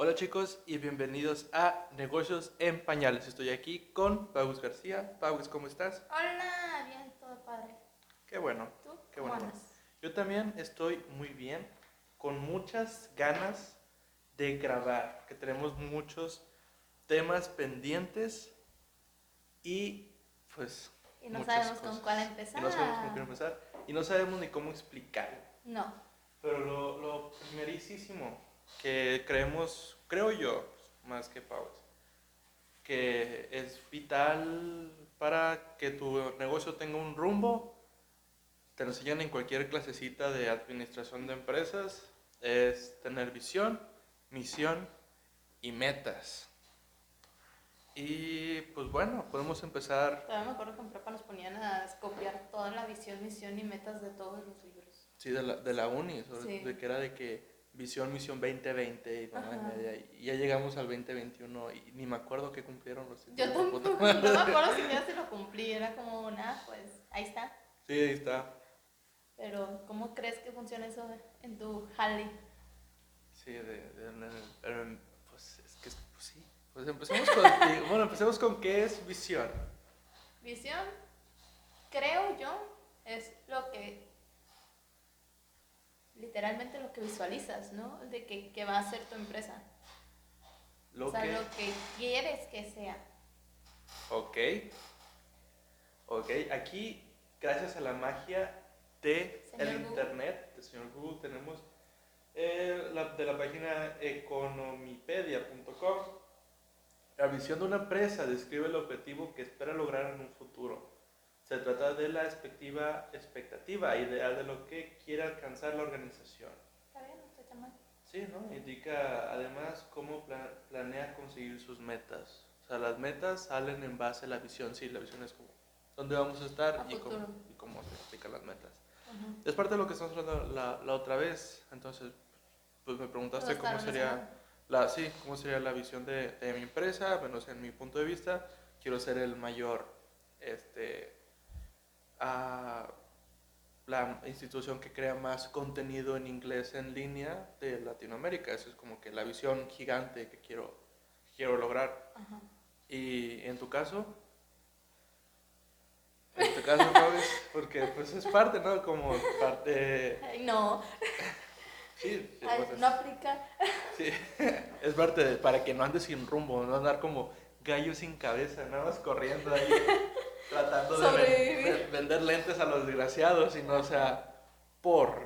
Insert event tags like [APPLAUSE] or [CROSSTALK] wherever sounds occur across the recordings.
Hola chicos y bienvenidos a Negocios en Pañales. Estoy aquí con Paus García. Paus, ¿cómo estás? Hola, bien, todo padre. Qué bueno. ¿Tú? Qué ¿Cómo bueno. andas? Yo también estoy muy bien, con muchas ganas de grabar, que tenemos muchos temas pendientes y pues Y no sabemos cosas. con cuál Y empezar. no sabemos con qué empezar y no sabemos ni cómo explicarlo. No. Pero lo, lo primerísimo que creemos, creo yo, más que Pau, que es vital para que tu negocio tenga un rumbo, te lo enseñan en cualquier clasecita de administración de empresas, es tener visión, misión y metas. Y pues bueno, podemos empezar Todavía me acuerdo que en prepa nos ponían a copiar toda la visión, misión y metas de todos los libros. Sí, de la, de la uni, sobre- Sí. de que era de que visión, misión 2020 y mamá y Ajá. media, y ya llegamos al 2021 y ni me acuerdo qué cumplieron los Yo tampoco, no me acuerdo si ya se lo cumplí, era como, nada, pues ahí está. Sí, ahí está. Pero, ¿cómo crees que funciona eso en tu jale? Sí, de, de- de- pues es que, pues sí. Pues empecemos con, [LAUGHS] bueno, empecemos con qué es visión. Visión, creo yo, es lo que, literalmente lo que visualizas, ¿no? De que, que va a ser tu empresa. Lo o sea, que, lo que quieres que sea. ok. Ok, aquí, gracias a la magia de Señor el Google. internet, del señor Google, tenemos eh, la- de la página economipedia.com. La visión de una empresa describe el objetivo que espera lograr en un futuro. Se trata de la expectativa, expectativa ideal de lo que quiere alcanzar la organización. Está bien, no está mal. Sí, ¿no? Indica además cómo pla- planea conseguir sus metas. O sea, las metas salen en base a la visión. Sí, la visión es como dónde vamos a estar A y cómo, y cómo se aplican las metas. Ujú. Es parte de lo que estamos hablando la, la otra vez. Entonces, pues me preguntaste cómo sería la, sí, cómo sería la visión de, de mi empresa. Bueno, o sea, en mi punto de vista, quiero ser el mayor, este, ah, la institución que crea más contenido en inglés en línea de Latinoamérica. Esa es como que la visión gigante que quiero, quiero lograr. Ajá. Y en tu caso, en tu caso, ¿sabes? [LAUGHS] Porque pues es parte, ¿no? Como parte, Ay, no, [LAUGHS] sí, sí, ay, pues, es- no aplica. Sí, [LAUGHS] es parte de, para que no andes sin rumbo, no andar como gallo sin cabeza, nada más corriendo ahí, tratando Sobrevivir. de vender lentes a los desgraciados, sino, o sea, por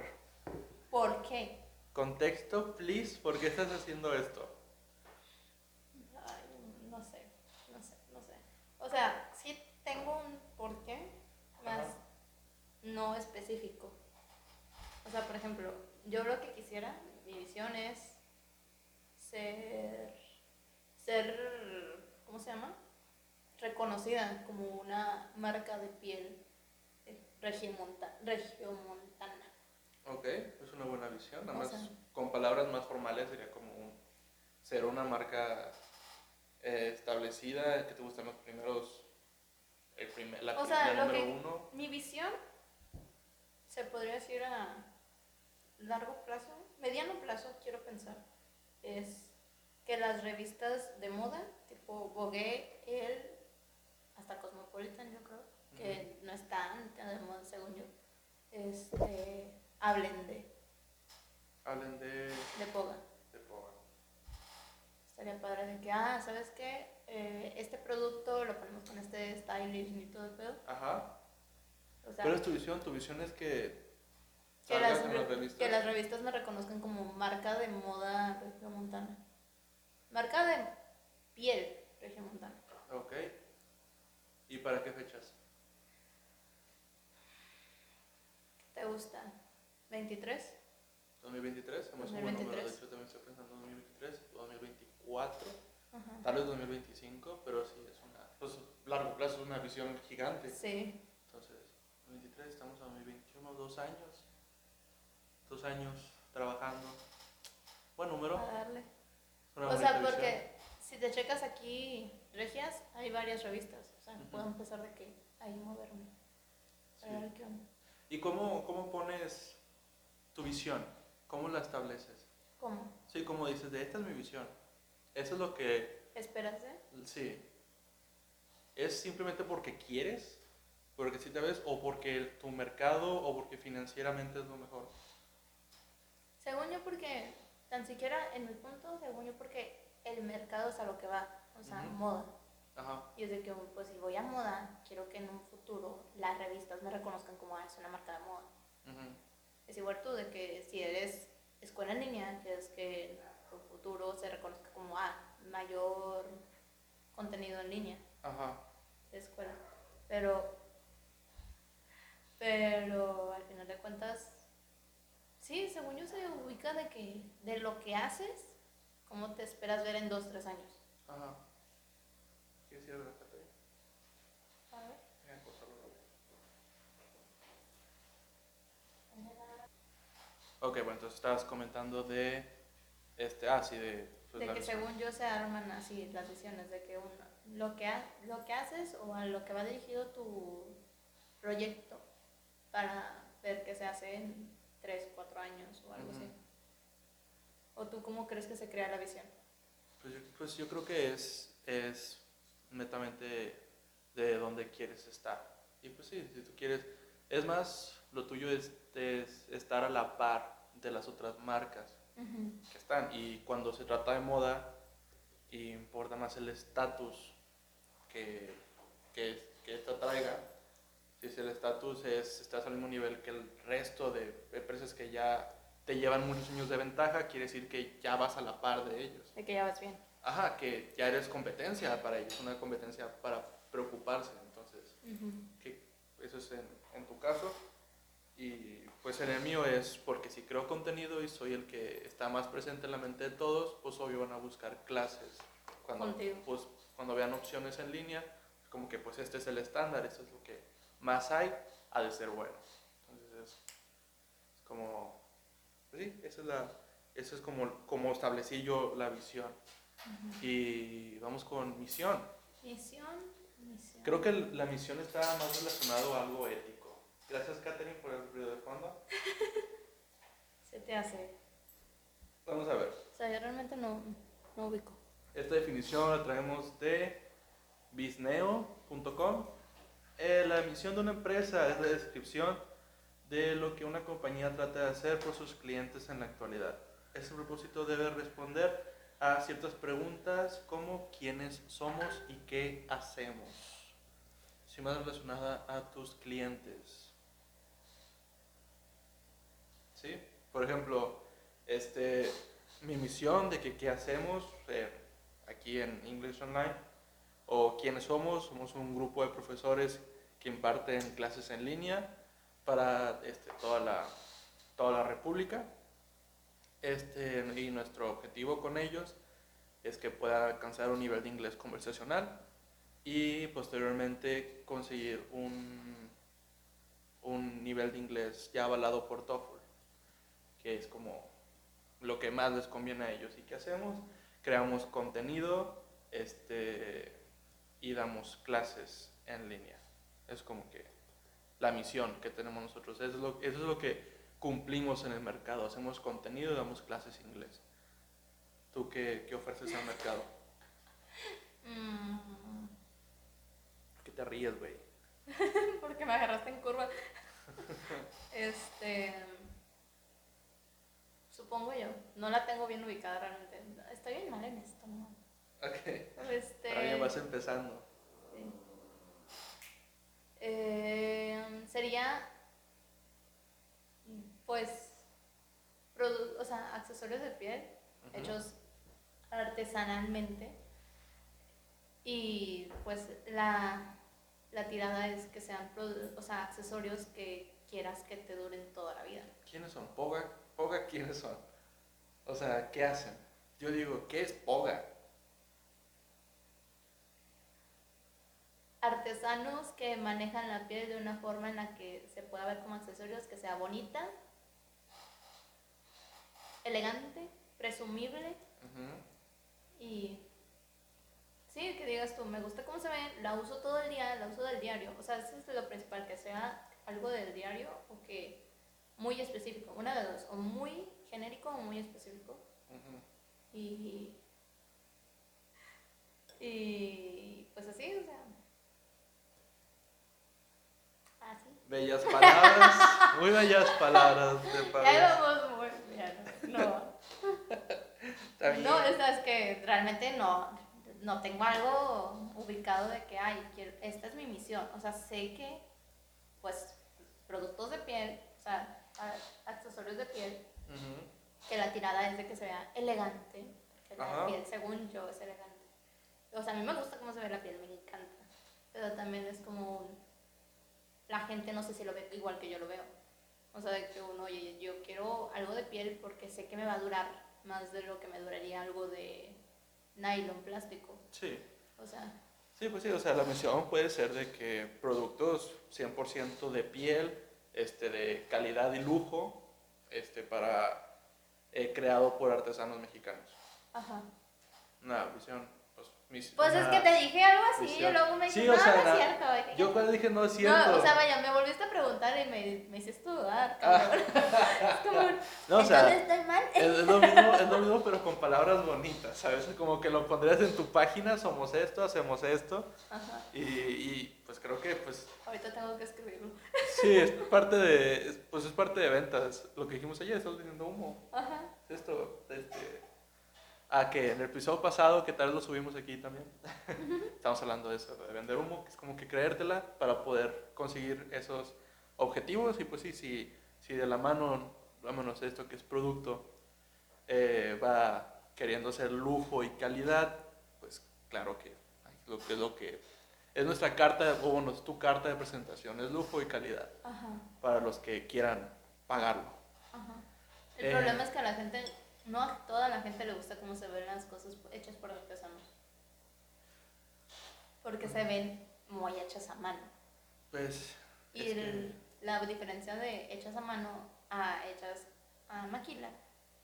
¿Por qué? contexto, please, ¿por qué estás haciendo esto? Ay, no sé, no sé, no sé. O sea, sí tengo un porqué, más Ajá. no específico. O sea, por ejemplo, yo lo que quisiera, mi visión es ser, ser, ¿cómo se llama? Reconocida como una marca de piel regiomontana. Ok, es una buena visión, nada O más sea- con palabras más formales sería como un- ser una marca eh, establecida, que te gustan los primeros, el primer, la, O sea, la lo número que- uno. Mi visión se podría decir a largo plazo, mediano plazo, quiero pensar, es que las revistas de moda, tipo Vogue, El, hasta Cosmopolitan, yo creo, que no están tan de moda según yo, este, hablen de, Hablen de, de Poga. de Poga. Estaría padre de que, ah, ¿sabes qué? Eh, este producto lo ponemos con este stylish y todo el pedo. Ajá. O sea, ¿Cuál es tu visión? Tu visión es que que las, en las re- revistas. que las revistas me reconozcan como marca de moda regiomontana. Marca de piel regiomontana. Ok. ¿Y para qué fechas? ¿Te gusta? ¿23? 2023, se me hace un buen número. De 2023. hecho, también estoy pensando en 2023, 2024, Ajá. tal vez 2025, pero sí es una. Pues largo plazo, es una visión gigante. Sí. Entonces, 2023, estamos a 2021, dos años. Dos años trabajando. Buen número. A darle. O sea, visión. porque si te checas aquí, Regias, hay varias revistas. O sea, puedo empezar de que ahí moverme. Para Sí. ver qué onda. ¿Y cómo, cómo pones tu visión? ¿Cómo la estableces? ¿Cómo? Sí, como dices, de esta es mi visión. Eso es lo que, ¿Esperas, eh? sí. ¿Es simplemente porque quieres? Porque si te ves, o porque tu mercado, o porque financieramente es lo mejor. Según yo, porque tan siquiera en mi punto, según yo, porque el mercado es a lo que va, o sea, Ujú. moda. Ajá. Y es de que, pues, si voy a moda, quiero que en un futuro las revistas me reconozcan como ah, es una marca de moda. Es igual tú, de que si eres escuela en línea, quieres que en tu futuro se reconozca como ah, mayor contenido en línea Ajá. de escuela. Pero, pero al final de cuentas, sí, según yo se ubica de que de lo que haces, cómo te esperas ver en dos, tres años. Ajá. ¿Quieres ir a la cafetería? A ver. Córtalo, Raúl. Ok, bueno, entonces estabas comentando de, este, ah, sí, de... pues, de que según yo se arman así las visiones, de que uno, lo, que ha- lo que haces o a lo que va dirigido tu proyecto para ver qué se hace en 3, 4 años o algo así. ¿O tú cómo crees que se crea la visión? Pues yo, pues yo creo que es, es netamente de dónde quieres estar. Y pues sí, si tú quieres, es más, lo tuyo es, es estar a la par de las otras marcas que están. Y cuando se trata de moda, importa más el estatus que, que, que esta traiga. Si es el estatus es, estás al mismo nivel que el resto de empresas que ya te llevan muchos años de ventaja, quiere decir que ya vas a la par de ellos. De que ya vas bien. Ajá, que ya eres competencia para ellos, una competencia para preocuparse. Entonces, que eso es en, en tu caso. Y pues en el mío es porque si creo contenido y soy el que está más presente en la mente de todos, pues obvio van a buscar clases. Cuando, pues, cuando vean opciones en línea, como que pues este es el estándar, esto es lo que más hay, ha de ser bueno. Entonces es, es como, pues sí, esa es la, eso es como, como establecí yo la visión. Y vamos con misión. Misión, misión. Creo que la misión está más relacionado a algo ético. Gracias, Katherine, por el ruido de fondo. [LAUGHS] Se te hace. Vamos a ver. O sea, yo realmente no, no ubico. Esta definición la traemos de bisneo.com. Eh, la misión de una empresa es la descripción de lo que una compañía trata de hacer por sus clientes en la actualidad. Ese propósito debe responder a ciertas preguntas como quiénes somos y qué hacemos. Si más relacionada a tus clientes. ¿Sí? Por ejemplo, este, mi misión de que qué hacemos eh, aquí en English Online o quiénes somos, somos un grupo de profesores que imparten clases en línea para este, toda, la, toda la República. Este, y nuestro objetivo con ellos es que puedan alcanzar un nivel de inglés conversacional y posteriormente conseguir un, un nivel de inglés ya avalado por TOEFL, que es como lo que más les conviene a ellos. ¿Y qué hacemos? Creamos contenido este, y damos clases en línea. Es como que la misión que tenemos nosotros. Eso es lo, eso es lo que cumplimos en el mercado. Hacemos contenido y damos clases inglés. ¿Tú qué, qué ofreces al mercado? Mm, ¿Por qué te ríes, güey? [LAUGHS] porque me agarraste en curva. [LAUGHS] este. Supongo yo. No la tengo bien ubicada realmente. Estoy bien mal en esto, ¿no? Ok. Este. Bien vas empezando. sí. Eh, sería. Pues. produ- o sea, accesorios de piel hechos artesanalmente. Y pues la, la tirada es que sean produ- o sea, accesorios que quieras que te duren toda la vida. ¿Quiénes son? ¿Poga? ¿Poga quiénes son? O sea, ¿qué hacen? Yo digo, ¿qué es Poga? Artesanos que manejan la piel de una forma en la que se pueda ver como accesorios, que sea bonita, elegante, presumible y sí, que digas tú, me gusta cómo se ve, la uso todo el día, la uso del diario. O sea, eso es lo principal, que sea algo del diario o que muy específico, una de dos, o muy genérico o muy específico. Y Y pues así, o sea. Así. Bellas palabras, muy bellas palabras de [LAUGHS] Pablo. No. [LAUGHS] No, es, que realmente no, no tengo algo ubicado de que, ay, quiero- esta es mi misión. O sea, sé que, pues, productos de piel, o sea, accesorios de piel, que la tirada es de que se vea elegante, que la piel, según yo, es elegante. O sea, a mí me gusta cómo se ve la piel, me encanta. Pero también es como, un- la gente no sé si lo ve igual que yo lo veo. O sea, de que uno, oye, yo quiero algo de piel porque sé que me va a durar más de lo que me duraría algo de nylon, plástico. Sí. O sea, Sí, pues sí, o sea, la misión puede ser de que productos 100% de piel, este, de calidad y lujo, este, para, eh, creado por artesanos mexicanos. ajá. Una visión, mis- Pues es que te dije algo así y luego me Sí, dijiste, o no, sea, no es cierto. Yo cuando dije no es cierto. No, o sea, vaya, me volviste a preguntar y me, me hiciste dudar, Ah. [LAUGHS] es como, no, o sea, ¿entonces estoy mal? es, es lo mismo, es lo mismo, pero con palabras bonitas, ¿sabes? Como que lo pondrías en tu página, somos esto, hacemos esto, Ajá. y, y, pues creo que, pues, Ahorita tengo que escribirlo. sí, es parte de, es- pues es parte de ventas. Lo que dijimos ayer, estamos vendiendo humo. Ajá. Esto, este. Ah, que en el episodio pasado, que tal vez lo subimos aquí también. [LAUGHS] Estamos hablando de eso, de vender humo, que es como que creértela para poder conseguir esos objetivos. Y pues sí, si, si de la mano, vámonos esto que es producto, eh, va queriendo ser lujo y calidad, pues claro que lo que es lo que es nuestra carta, o bueno, es tu carta de presentación, es lujo y calidad Ajá. para los que quieran pagarlo. Ajá. El Eh. problema es que a la gente, no a toda la gente le gusta cómo se ven las cosas hechas por artesanos. Porque se ven muy hechas a mano. Pues. Y que- la diferencia de hechas a mano a hechas a maquila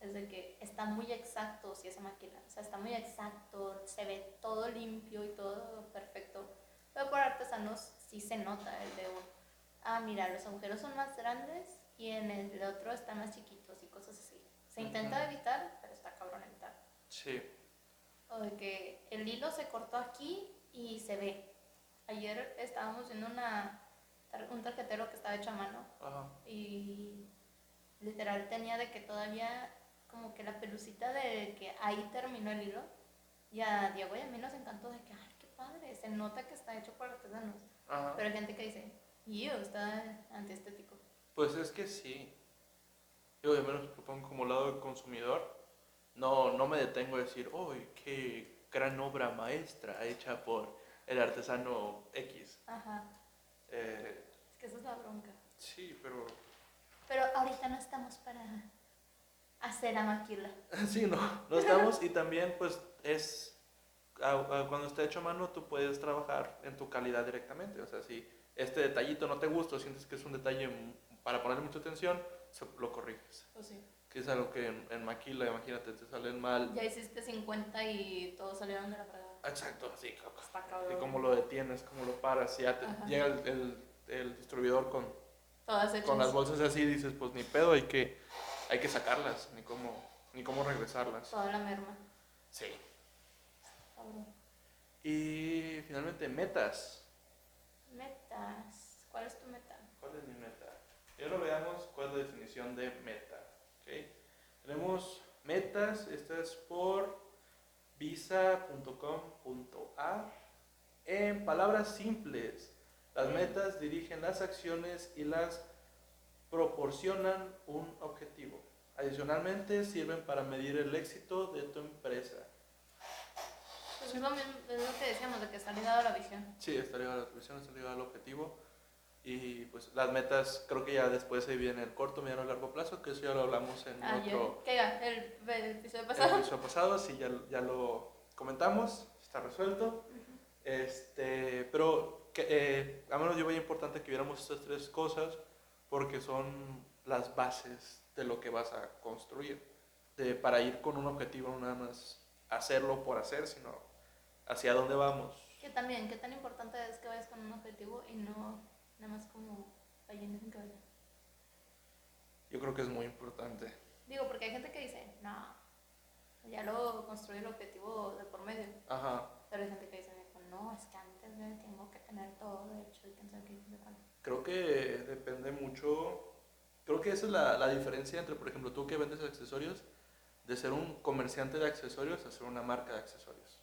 es de que está muy exacto si es a maquila. O sea, está muy exacto, se ve todo limpio y todo perfecto. Pero por artesanos sí se nota el de un, ah, mira, los agujeros son más grandes y en el otro están más chiquitos y cosas así. Se intenta Ujú. evitar, pero está cabrón evitar. Sí. O de que el hilo se cortó aquí y se ve. Ayer estábamos viendo una, un tarjetero que estaba hecho a mano Ajá. y literal tenía de que todavía como que la pelucita de que ahí terminó el hilo. Y a Diego y a mí nos encantó de que, ay, qué padre, se nota que está hecho por artesanos. Ajá. Pero hay gente que dice, yo, está antiestético. Pues es que sí. Yo de menos lo pongo como lado del consumidor. No, no me detengo a decir, ¡ay, qué gran obra maestra hecha por el artesano X! Ajá, Eh, es que esa es la bronca. sí, pero... Pero ahorita no estamos para hacer a maquila. [LAUGHS] Sí, no, no estamos. Y también, pues, es... Cuando está hecho a mano, tú puedes trabajar en tu calidad directamente. O sea, si este detallito no te gusta o sientes que es un detalle para ponerle mucha atención, lo corriges. Pues sí. Que es algo que en, en maquila, imagínate, te salen mal. Ya hiciste 50 y todos salieron de la fregada. Exacto. Está Y cómo lo detienes, cómo lo paras, y ya te Ajá. llega el, el- el distribuidor con, Todas con las bolsas así, dices, pues ni pedo, hay que, hay que sacarlas, ni cómo, ni cómo regresarlas. Toda la merma. Sí. Y finalmente, metas. Metas. ¿Cuál es tu meta? ¿Cuál es mi meta? Primero veamos cuál es la definición de meta. ¿ok? Tenemos metas, esta es por visa.com.ar. En palabras simples, las metas dirigen las acciones y las proporcionan un objetivo. Adicionalmente, sirven para medir el éxito de tu empresa. Pues es, lo mismo, es lo que decíamos, de que está ligado a la visión. Sí, está ligado a la visión, está ligado al objetivo. Y pues las metas creo que ya después se dividen en el corto, mediano y largo plazo, que eso ya lo hablamos en Ayer. otro ¿Qué era? El, el episodio el pasado. episodio pasado, sí, ya, ya lo comentamos, está resuelto. Ujú. Este, pero que, eh, a menos yo veía importante que viéramos estas tres cosas porque son las bases de lo que vas a construir. De, para ir con un objetivo, no nada más hacerlo por hacer, sino hacia dónde vamos. Que también, qué tan importante es que vayas con un objetivo y no nada más como ballenas en cabeza. Yo creo que es muy importante. Digo, porque hay gente que dice, no, ya lo construí el objetivo de por medio. Ajá. Pero hay gente que dice, no, es que antes güey, tengo que tener todo hecho y pensar que Creo que depende mucho, creo que esa es la, la diferencia entre, por ejemplo, tú que vendes accesorios, de ser un comerciante de accesorios a ser una marca de accesorios.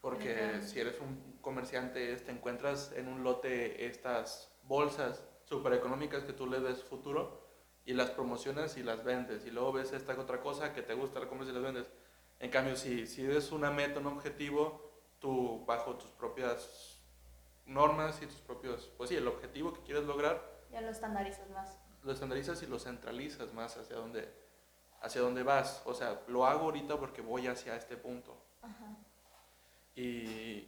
Porque si eres un comerciante, te encuentras en un lote estas bolsas súper económicas que tú le des futuro y las promocionas y las vendes. Y luego ves esta otra cosa que te gusta, la compras y las vendes. En cambio, si, si eres una meta, un objetivo, tú bajo tus propias normas y tus propios, pues sí, el objetivo que quieres lograr. Ya lo estandarizas más. Lo estandarizas y lo centralizas más hacia dónde, hacia dónde vas. O sea, lo hago ahorita porque voy hacia este punto. Ajá. Y,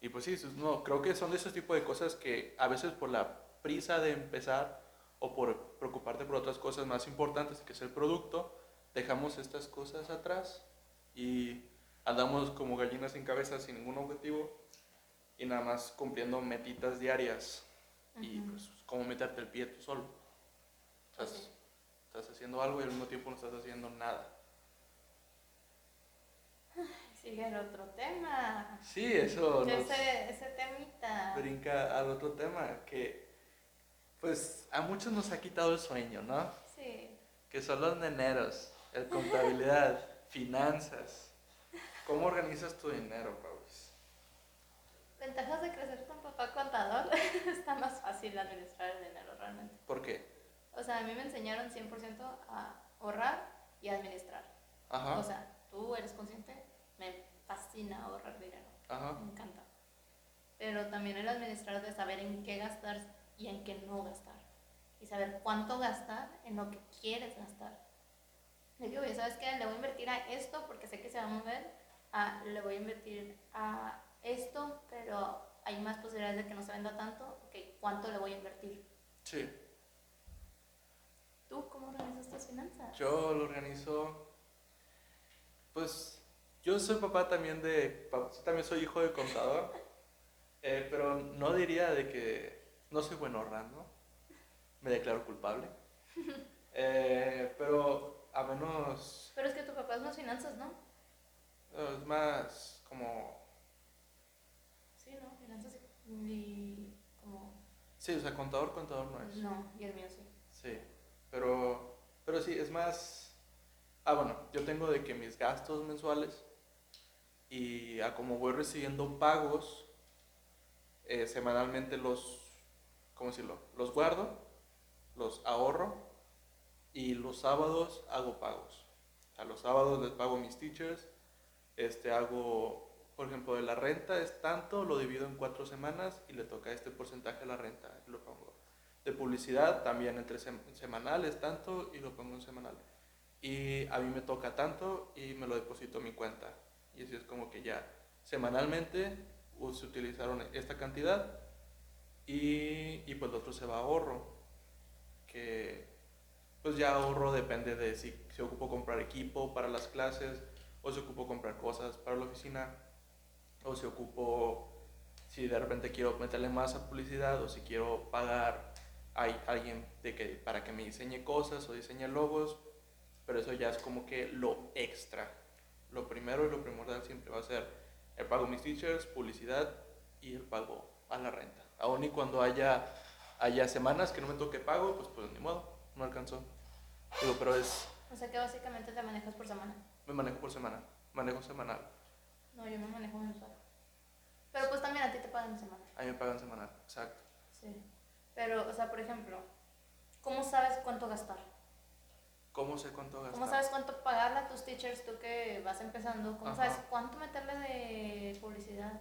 y pues sí, no, creo que son de esos tipos de cosas que a veces por la prisa de empezar o por preocuparte por otras cosas más importantes que es el producto, dejamos estas cosas atrás y andamos como gallinas sin cabeza, sin ningún objetivo y nada más cumpliendo metitas diarias y pues como meterte el pie tú solo. Estás, estás haciendo algo y al mismo tiempo no estás haciendo nada. Sigue el otro tema. Sí, eso. Ese, ese temita. Brinca al otro tema que pues a muchos nos ha quitado el sueño, ¿no? Sí. Que son los neneros, el contabilidad, [LAUGHS] finanzas. ¿Cómo organizas tu dinero, Paulus? Ventajas de crecer con papá contador. [LAUGHS] Está más fácil administrar el dinero realmente. ¿Por qué? O sea, a mí me enseñaron 100% a ahorrar y administrar. Ajá. O sea, tú eres consciente, fascina ahorrar dinero. Ajá. Me encanta. Pero también el administrar de saber en qué gastar y en qué no gastar. Y saber cuánto gastar en lo que quieres gastar. Le digo, ¿sabes qué? Le voy a invertir a esto porque sé que se va a mover. A, le voy a invertir a esto, pero hay más posibilidades de que no se venda tanto. Ok, ¿cuánto le voy a invertir? Sí. ¿Tú cómo organizas tus finanzas? Yo lo organizo, pues yo soy papá también de, también soy hijo de contador, eh, pero no diría de que no soy bueno ahorrando. Me declaro culpable. [LAUGHS] Eh, pero a menos... Pero es que tu papá es más finanzas, ¿no? Es más como... Sí, ¿no? Finanzas y como... Sí, o sea, contador, contador no es. No, y el mío sí. Sí, pero, pero sí, es más... Ah, bueno, yo tengo de que mis gastos mensuales y a como voy recibiendo pagos, eh, semanalmente los ¿cómo decirlo? Los guardo, los ahorro y los sábados hago pagos. A los sábados les pago mis teachers, este, hago, por ejemplo, de la renta es tanto, lo divido en cuatro semanas y le toca este porcentaje a la renta, lo pongo. De publicidad también entre semanal es tanto y lo pongo en semanal. Y a mí me toca tanto y me lo deposito a mi cuenta. Y así es como que ya semanalmente se utilizaron esta cantidad y, y pues lo otro se va a ahorro, que pues ya ahorro depende de si se ocupo comprar equipo para las clases, o se ocupo comprar cosas para la oficina, o se ocupo, si de repente quiero meterle más a publicidad, o si quiero pagar a alguien de que, para que me diseñe cosas o diseñe logos, pero eso ya es como que lo extra. Lo primero y lo primordial siempre va a ser el pago a mis teachers, publicidad y el pago a la renta. Aún y cuando haya, haya semanas que no me toque pago, pues pues ni modo, no alcanzó. Digo, pero es... O sea que básicamente te manejas por semana. Me manejo por semana, manejo semanal. No, yo me manejo mensual. Pero pues también a ti te pagan semanal. A mí me pagan semanal, exacto. Sí. Pero, o sea, por ejemplo, ¿cómo sabes cuánto gastar? ¿Cómo sé cuánto gastar? ¿Cómo sabes cuánto pagarle a tus teachers tú que vas empezando? ¿Cómo sabes cuánto meterle de publicidad?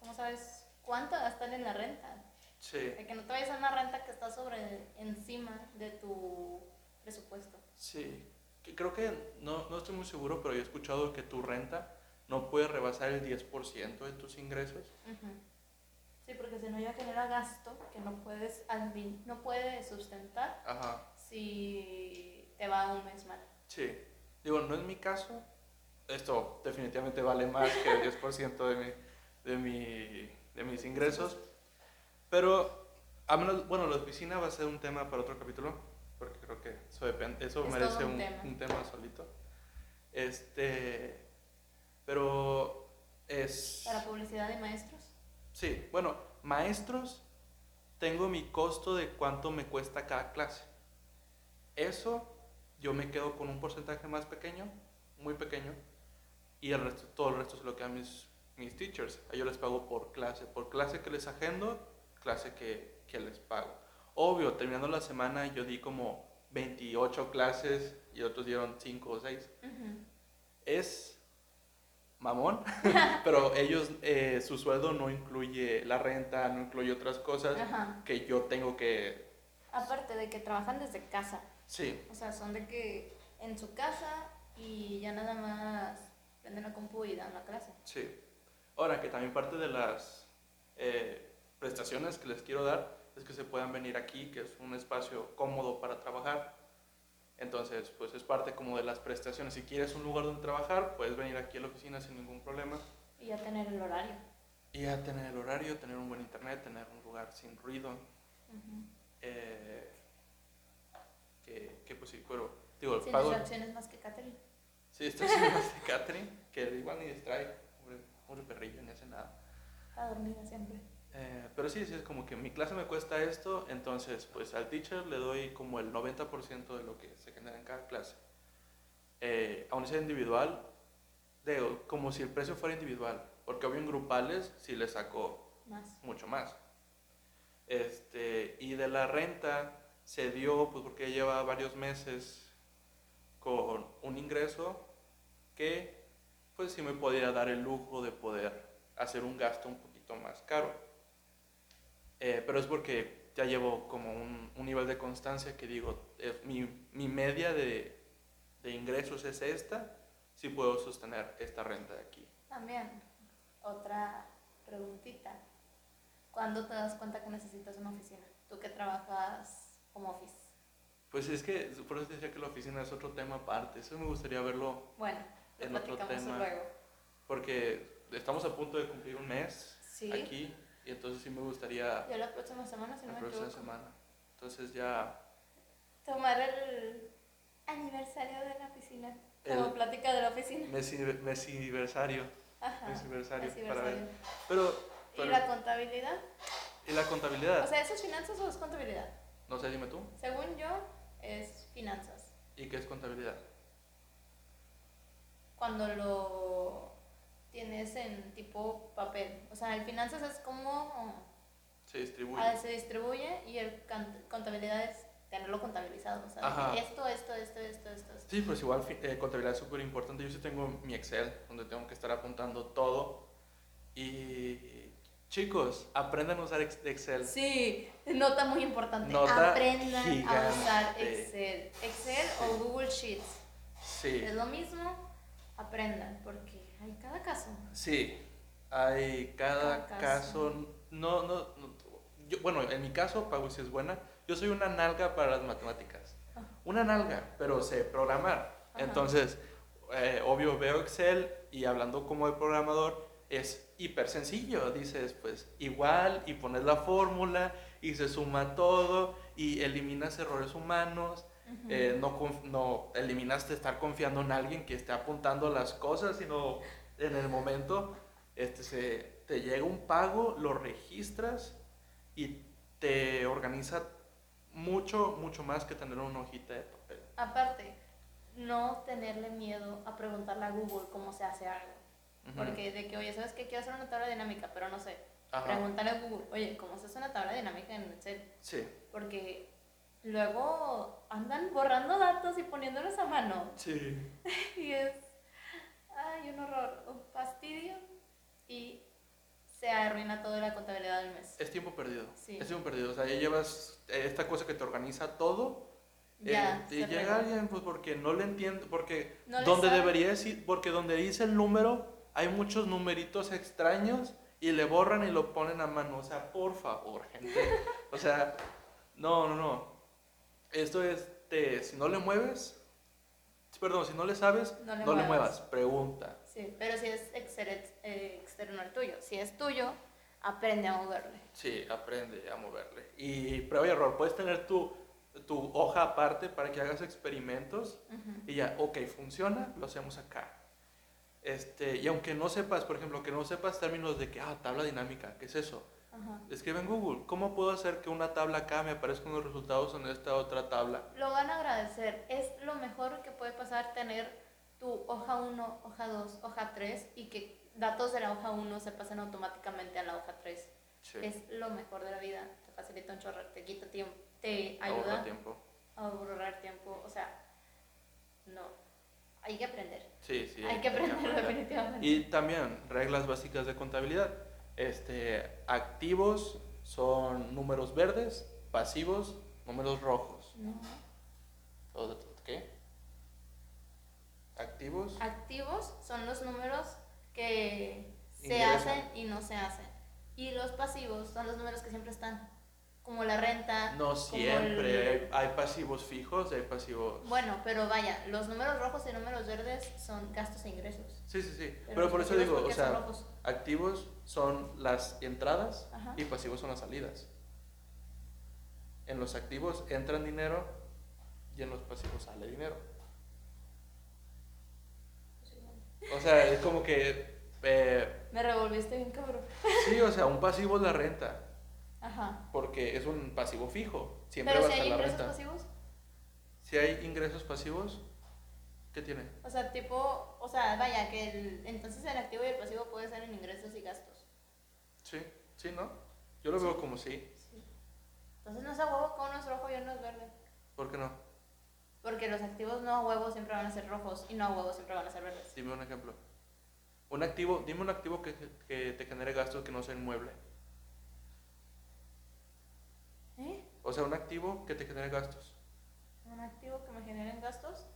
¿Cómo sabes cuánto gastar en la renta. Sí. De que no te vayas a una renta que está sobre encima de tu presupuesto. Sí. Que creo que, no, no estoy muy seguro, pero yo he escuchado que tu renta no puede rebasar el 10% de tus ingresos. Sí, porque si no ya genera gasto que no puedes, no puedes sustentar Ajá. si te va un mes mal. Sí. Digo, no es mi caso. Esto definitivamente vale más que el 10% de mi, de mi de mis ingresos. Pero, a menos, bueno, la oficina va a ser un tema para otro capítulo, porque creo que eso, depende, eso merece un, tema. solito. Este, pero Es... ¿Para publicidad de maestros? Sí, bueno, maestros, tengo mi costo de cuánto me cuesta cada clase. Eso yo me quedo con un porcentaje más pequeño, muy pequeño, y el resto, todo el resto se lo quedan mis, mis teachers. A ellos les pago por clase, por clase que les agendo, clase que, que les pago. Obvio, terminando la semana yo di como 28 clases y otros dieron 5 o 6. Ujú. Es mamón, [LAUGHS] [LAUGHS] pero ellos, eh, su sueldo no incluye la renta, no incluye otras cosas Ajá. que yo tengo que... Aparte de que trabajan desde casa. Sí, O sea, son de que en su casa y ya nada más prenden la compu y dan la clase. sí. Ahora que también parte de las eh, prestaciones que les quiero dar es que se puedan venir aquí, que es un espacio cómodo para trabajar. Entonces, pues es parte como de las prestaciones. Si quieres un lugar donde trabajar, puedes venir aquí a la oficina sin ningún problema. Y ya tener el horario. Y ya tener el horario, tener un buen internet, tener un lugar sin ruido. Ujú. eh, que, que pues sí, pero digo, el Sin pago... distracciones más que Catherine. Sí, estoy haciendo más de catering, que igual ni distrae. Pobre, pobre perrillo, ni hace nada. Está dormida siempre. Eh, pero sí, sí, es como que mi clase me cuesta esto, entonces pues al teacher le doy como el 90% de lo que se genera en cada clase. Eh, aún sea individual, digo, como si el precio fuera individual, porque obvio en grupales sí le saco Más. mucho más. Este, y de la renta se dio, pues porque lleva varios meses con un ingreso que pues sí me podía dar el lujo de poder hacer un gasto un poquito más caro. Eh, pero es porque ya llevo como un, un nivel de constancia que digo, eh, mi, mi media de, de ingresos es esta, sí puedo sostener esta renta de aquí. También, otra preguntita. ¿Cuándo te das cuenta que necesitas una oficina? Tú que trabajas como office. Pues es que, por eso decía que la oficina es otro tema aparte. Eso me gustaría verlo Bueno, lo En otro tema. luego. porque estamos a punto de cumplir un mes Sí. aquí y entonces sí me gustaría Ya la próxima semana, si no la me próxima equivoco. semana. Entonces ya Tomar el aniversario de la oficina. Como El- plática de la oficina. mes mesiversario, Ajá. mesiversario aniversario. para ver. Pero, ¿Y pero- la contabilidad? ¿y la contabilidad? O sea, ¿eso es finanzas o es contabilidad? No sé, dime tú. Según yo, es finanzas. ¿Y qué es contabilidad? Cuando lo tienes en tipo papel. O sea, el finanzas es como Se distribuye. ah, se distribuye y el contabilidad es tenerlo contabilizado. O sea, esto, esto, esto, esto, esto, esto. Sí, pues igual eh, contabilidad es súper importante. Yo sí tengo mi Excel, donde tengo que estar apuntando todo. Y chicos, aprendan a usar ex- Excel. Sí, nota muy importante. Nota Aprendan a usar Excel. Excel o Google Sheets. Sí, Es lo mismo, aprendan, porque hay cada caso. sí. Hay cada, Cada caso. caso. No, no, no- yo- bueno, en mi caso, Pau, si es buena, yo soy una nalga para las matemáticas. Ajá. Una nalga, pero sé programar. Ajá. Entonces, eh, obvio, veo Excel y hablando como de programador, es hiper sencillo. Dices, pues igual y pones la fórmula y se suma todo y eliminas errores humanos. Ujú. Eh, no, no eliminaste estar confiando en alguien que esté apuntando las cosas, sino en el momento este, se, te llega un pago, lo registras y te organiza mucho, mucho más que tener una hojita de papel. Aparte, no tenerle miedo a preguntarle a Google cómo se hace algo. Porque de que, oye, ¿sabes qué? Quiero hacer una tabla dinámica, pero no sé. Ajá. Pregúntale a Google, oye, ¿cómo se hace una tabla dinámica en Excel? Sí, Porque luego andan borrando datos y poniéndolos a mano. sí. [LAUGHS] Y es, ay, un horror, un fastidio. Y se arruina toda la contabilidad del mes. Es tiempo perdido. Sí. Es tiempo perdido. O sea, ya llevas eh, esta cosa que te organiza todo. eh, Ya, y llega alguien, pues porque no le entiende, porque No donde debería decir, porque donde dice el número, hay muchos numeritos extraños y le borran y lo ponen a mano. O sea, por favor, gente. O sea, no, no, no. Esto es, de, si no le mueves, perdón, si no le sabes, No le no le muevas. muevas, pregunta. Sí, pero si es eh, externo al tuyo. Si es tuyo, aprende a moverle. Sí, aprende a moverle. Y prueba y error. Puedes tener tu, tu hoja aparte para que hagas experimentos Ujú. y ya, ok, funciona, lo hacemos acá. Este, y aunque no sepas, por ejemplo, que no sepas términos de que, ah, tabla dinámica, ¿qué es eso? Ajá. Escribe en Google, ¿cómo puedo hacer que una tabla acá me aparezcan los resultados en esta otra tabla? Lo van a agradecer. Es lo mejor que puede pasar tener tu hoja 1, hoja 2, hoja 3 y que datos de la hoja 1 se pasen automáticamente a la hoja 3. Sí. Es lo mejor de la vida. Te facilita un chorro, te quita tiempo, te ahorra ayuda tiempo. a ahorrar tiempo. O sea, no. Hay que aprender. Sí, sí. hay que aprender aprender. definitivamente. Y también reglas básicas de contabilidad. Este, activos son números verdes, pasivos, números rojos. No. ¿O- ¿Qué? Activos. Activos son los números que se hacen y no se hacen. Y los pasivos son los números que siempre están. Como la renta. No siempre. el- Hay, pasivos fijos hay pasivos. Bueno, pero vaya, los números rojos y números verdes son gastos e ingresos. Sí, sí, sí. Pero, por eso digo, ¿por o sea, activos son las entradas Ajá. y pasivos son las salidas. En los activos entran dinero y en los pasivos sale dinero. O sea, es como que. eh, Me revolviste bien cabrón. sí, o sea, un pasivo es la renta. Ajá. Porque es un pasivo fijo. Siempre Pero va si a hay estar la ingresos renta. pasivos, Si hay ingresos pasivos, ¿qué tiene? o sea, tipo, o sea, vaya, que el, entonces el activo y el pasivo puede ser en ingresos y gastos. Sí, sí, ¿no? Yo lo veo como sí. Sí. Entonces no es a huevo que uno es rojo y uno es verde. ¿Por qué no? Porque los activos no a huevo siempre van a ser rojos y no a huevo siempre van a ser verdes. Dime un ejemplo. Un activo, dime un activo que, que te genere gastos que no sea inmueble. ¿Eh? O sea, un activo que te genere gastos, Un activo que me generen gastos.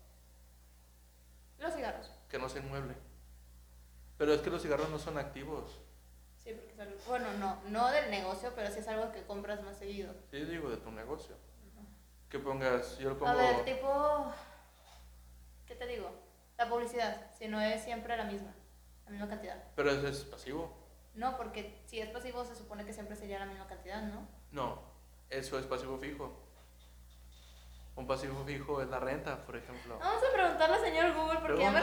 Los cigarros. que no sea inmueble. Pero es que los cigarros no son activos. Sí, porque es algo, bueno, no, no del negocio, pero sí es algo que compras más seguido. Sí, digo, de tu negocio. Que pongas, yo lo pongo... A ver, tipo, ¿qué te digo? La publicidad, si no es siempre la misma, la misma cantidad. Pero eso es pasivo. No, porque si es pasivo se supone que siempre sería la misma cantidad, ¿no? No, eso es pasivo fijo. Un pasivo fijo es la renta, por ejemplo. Vamos a preguntarle al señor Google porque ya me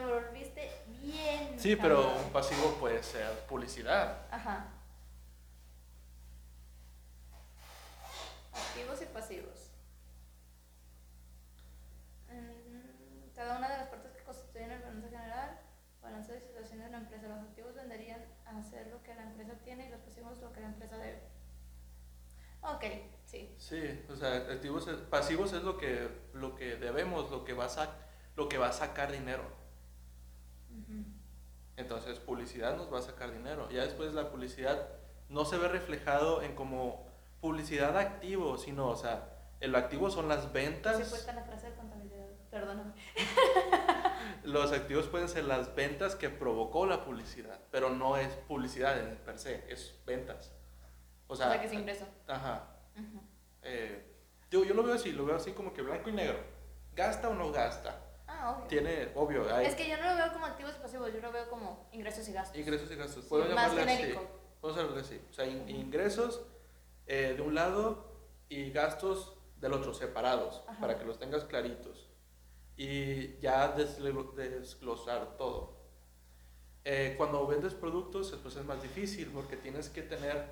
revolviste bien. Sí, pero un pasivo puede ser publicidad. Ajá. Activos y pasivos. Mm, Cada una de las partes que constituyen el balance general, balance de situación de la empresa. Los activos venderían a hacer lo que la empresa tiene y los pasivos lo que la empresa debe. Ok, sí. O sea, activos pasivos es lo que, lo que debemos, lo que, va a lo que va a sacar dinero. Entonces, publicidad nos va a sacar dinero. Ya después la publicidad no se ve reflejado en como publicidad activo, sino, o sea, el activo son las ventas. cuesta la frase de contabilidad. Perdóname. [LAUGHS] Los activos pueden ser las ventas que provocó la publicidad, pero no es publicidad en per se, es ventas. O O sea, sea, que es ingreso. ajá. Ujú. Eh, digo, yo lo veo así, lo veo así como que blanco y negro. ¿Gasta o no gasta? Ah, obvio. Tiene, obvio, hay Es que yo no lo veo como activos y pasivos, yo lo veo como ingresos y gastos. ingresos y gastos. Sí, Puedo más llamarle así. Puedo llamarle así. O sea, in- Ujú. ingresos eh, de un lado y gastos del otro, separados, Ajá. para que los tengas claritos. Y ya desglo- desglosar todo. Eh, cuando vendes productos, pues es más difícil porque tienes que tener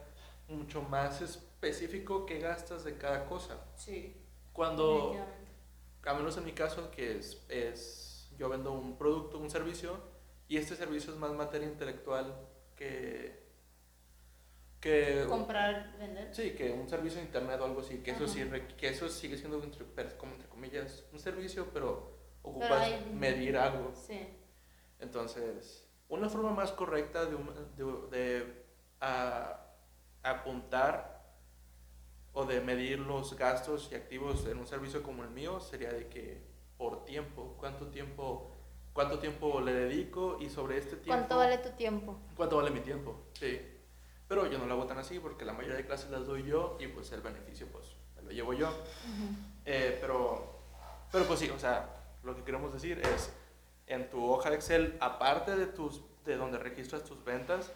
mucho más específico qué gastas de cada cosa. Sí. Cuando, a menos en mi caso, que es, es yo vendo un producto, un servicio, y este servicio es más materia intelectual que, que Comprar, vender. sí, que un servicio de internet o algo así, que eso sí, que eso sigue siendo entre, como entre comillas un servicio, pero ocupas Pero hay- medir algo. Sí. Entonces, una forma más correcta de, de, de, a- apuntar o de medir los gastos y activos en un servicio como el mío sería de que por tiempo, cuánto tiempo, cuánto tiempo le dedico y sobre este tiempo ¿Cuánto vale tu tiempo? cuánto vale mi tiempo, sí. Pero yo no lo hago tan así porque la mayoría de clases las doy yo y pues el beneficio pues me lo llevo yo. Eh, pero, pero pues sí, o sea, lo que queremos decir es, en tu hoja de Excel, aparte de, tus, de donde registras tus ventas,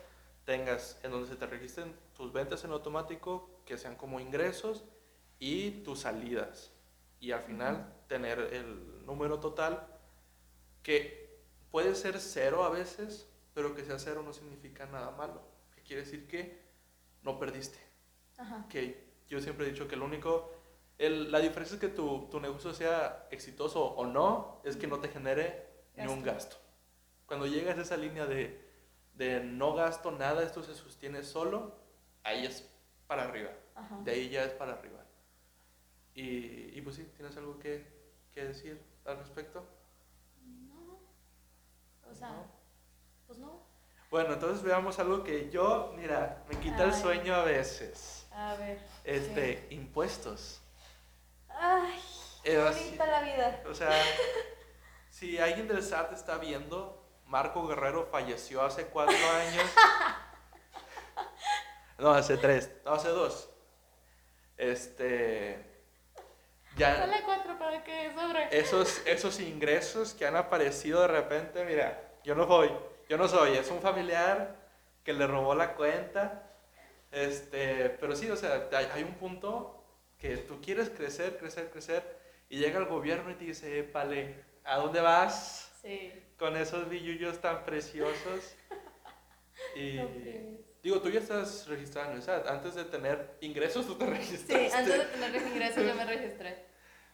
tengas en donde se te registren tus ventas en automático, que sean como ingresos, y tus salidas. Y al final tener el número total que puede ser cero a veces, pero que sea cero no significa nada malo. Que quiere decir que no perdiste. Ajá. Que yo siempre he dicho que lo único, el- la diferencia es que tu, tu negocio sea exitoso o no, es que no te genere ni un gasto. Cuando llegas a esa línea de, de no gasto nada, esto se sostiene solo, ahí es para arriba. Ajá. De ahí ya es para arriba. Y, y pues sí, ¿tienes algo que, que decir al respecto? No. O sea, No. pues no. Bueno, entonces veamos algo que yo, mira, me quita el sueño a veces. A ver. Este, impuestos. Ay, Eh, bonita la vida. O sea, si alguien del SAT está viendo, Marco Guerrero falleció hace cuatro años. [LAUGHS] No, hace tres, no, hace dos. Este, ya Dale cuatro para que sobre. esos, esos ingresos que han aparecido de repente, mira, yo no soy, yo no soy, es un familiar que le robó la cuenta. Este, pero sí, o sea, hay, hay un punto que tú quieres crecer, crecer, crecer, y llega el gobierno y te dice, pale, ¿a dónde vas Sí. con esos billullos tan preciosos? [LAUGHS] Y. digo, tú ya estás registrado en el SAT, antes de tener ingresos tú te [LAUGHS] Sí, registraste. antes de tener ingresos yo me registré.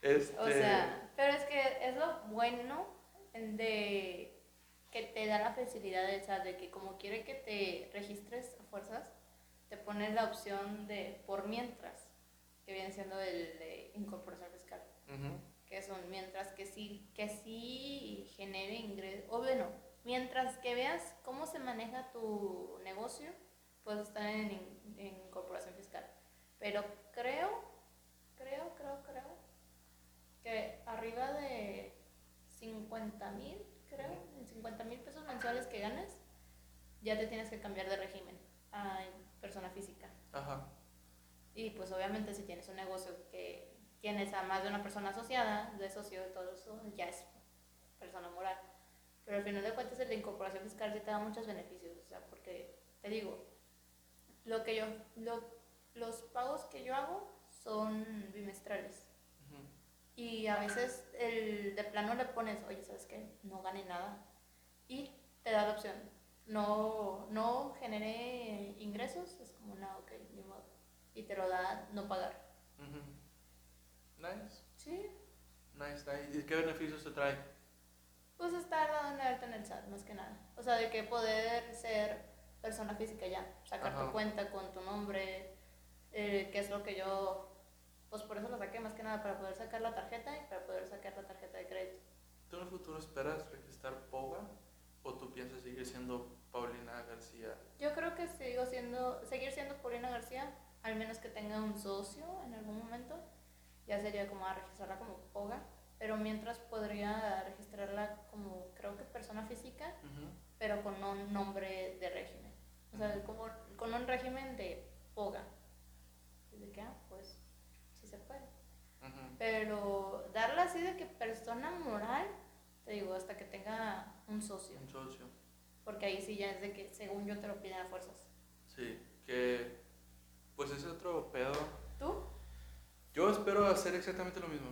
Este, O sea, pero es que es lo bueno de que te da la facilidad de, o sea, de que como quiere que te registres a fuerzas, te pone la opción de por mientras, que viene siendo el de incorporación fiscal, ujú, que son mientras que sí, que sí genere ingresos, o bueno, mientras que veas cómo se maneja tu negocio, puedes estar en, en incorporación fiscal. Pero creo, creo, creo, creo que arriba de 50 mil, creo, en 50 mil pesos mensuales que ganes, ya te tienes que cambiar de régimen a persona física. Ajá. Y pues obviamente si tienes un negocio que tienes a más de una persona asociada, de socio, de todo eso, ya es persona moral. Pero al final de cuentas el de incorporación fiscal sí te da muchos beneficios, o sea, porque te digo, lo que yo, lo- los pagos que yo hago son bimestrales. Y a veces el de plano le pones, oye, ¿sabes qué? No gane nada. Y te da la opción. No, no generé ingresos, es como, no, ok, ni modo. Y te lo da no pagar. Ujú. Nice, Sí, nice, nice. ¿Y qué beneficios te trae? pues estar dando alta en el SAT, más que nada. O sea, de que poder ser persona física ya, sacar Ajá. tu cuenta con tu nombre, eh, que es lo que yo, pues por eso lo saqué, más que nada, para poder sacar la tarjeta y para poder sacar la tarjeta de crédito. ¿Tú en el futuro esperas registrar POGA o tú piensas seguir siendo Paulina García? Yo creo que sigo siendo, seguir siendo Paulina García, al menos que tenga un socio en algún momento. Ya sería como a registrarla como POGA, pero mientras podría registrarla como, creo que persona física, pero con un nombre de régimen. O sea, como con un régimen de POGA. De que, ah, pues, sí se puede. Pero darla así de que persona moral, te digo, hasta que tenga un socio. Un socio. Porque ahí sí ya es de que, según yo, te lo piden a fuerzas. Sí, que pues ese otro pedo. ¿Tú? Yo espero hacer exactamente lo mismo.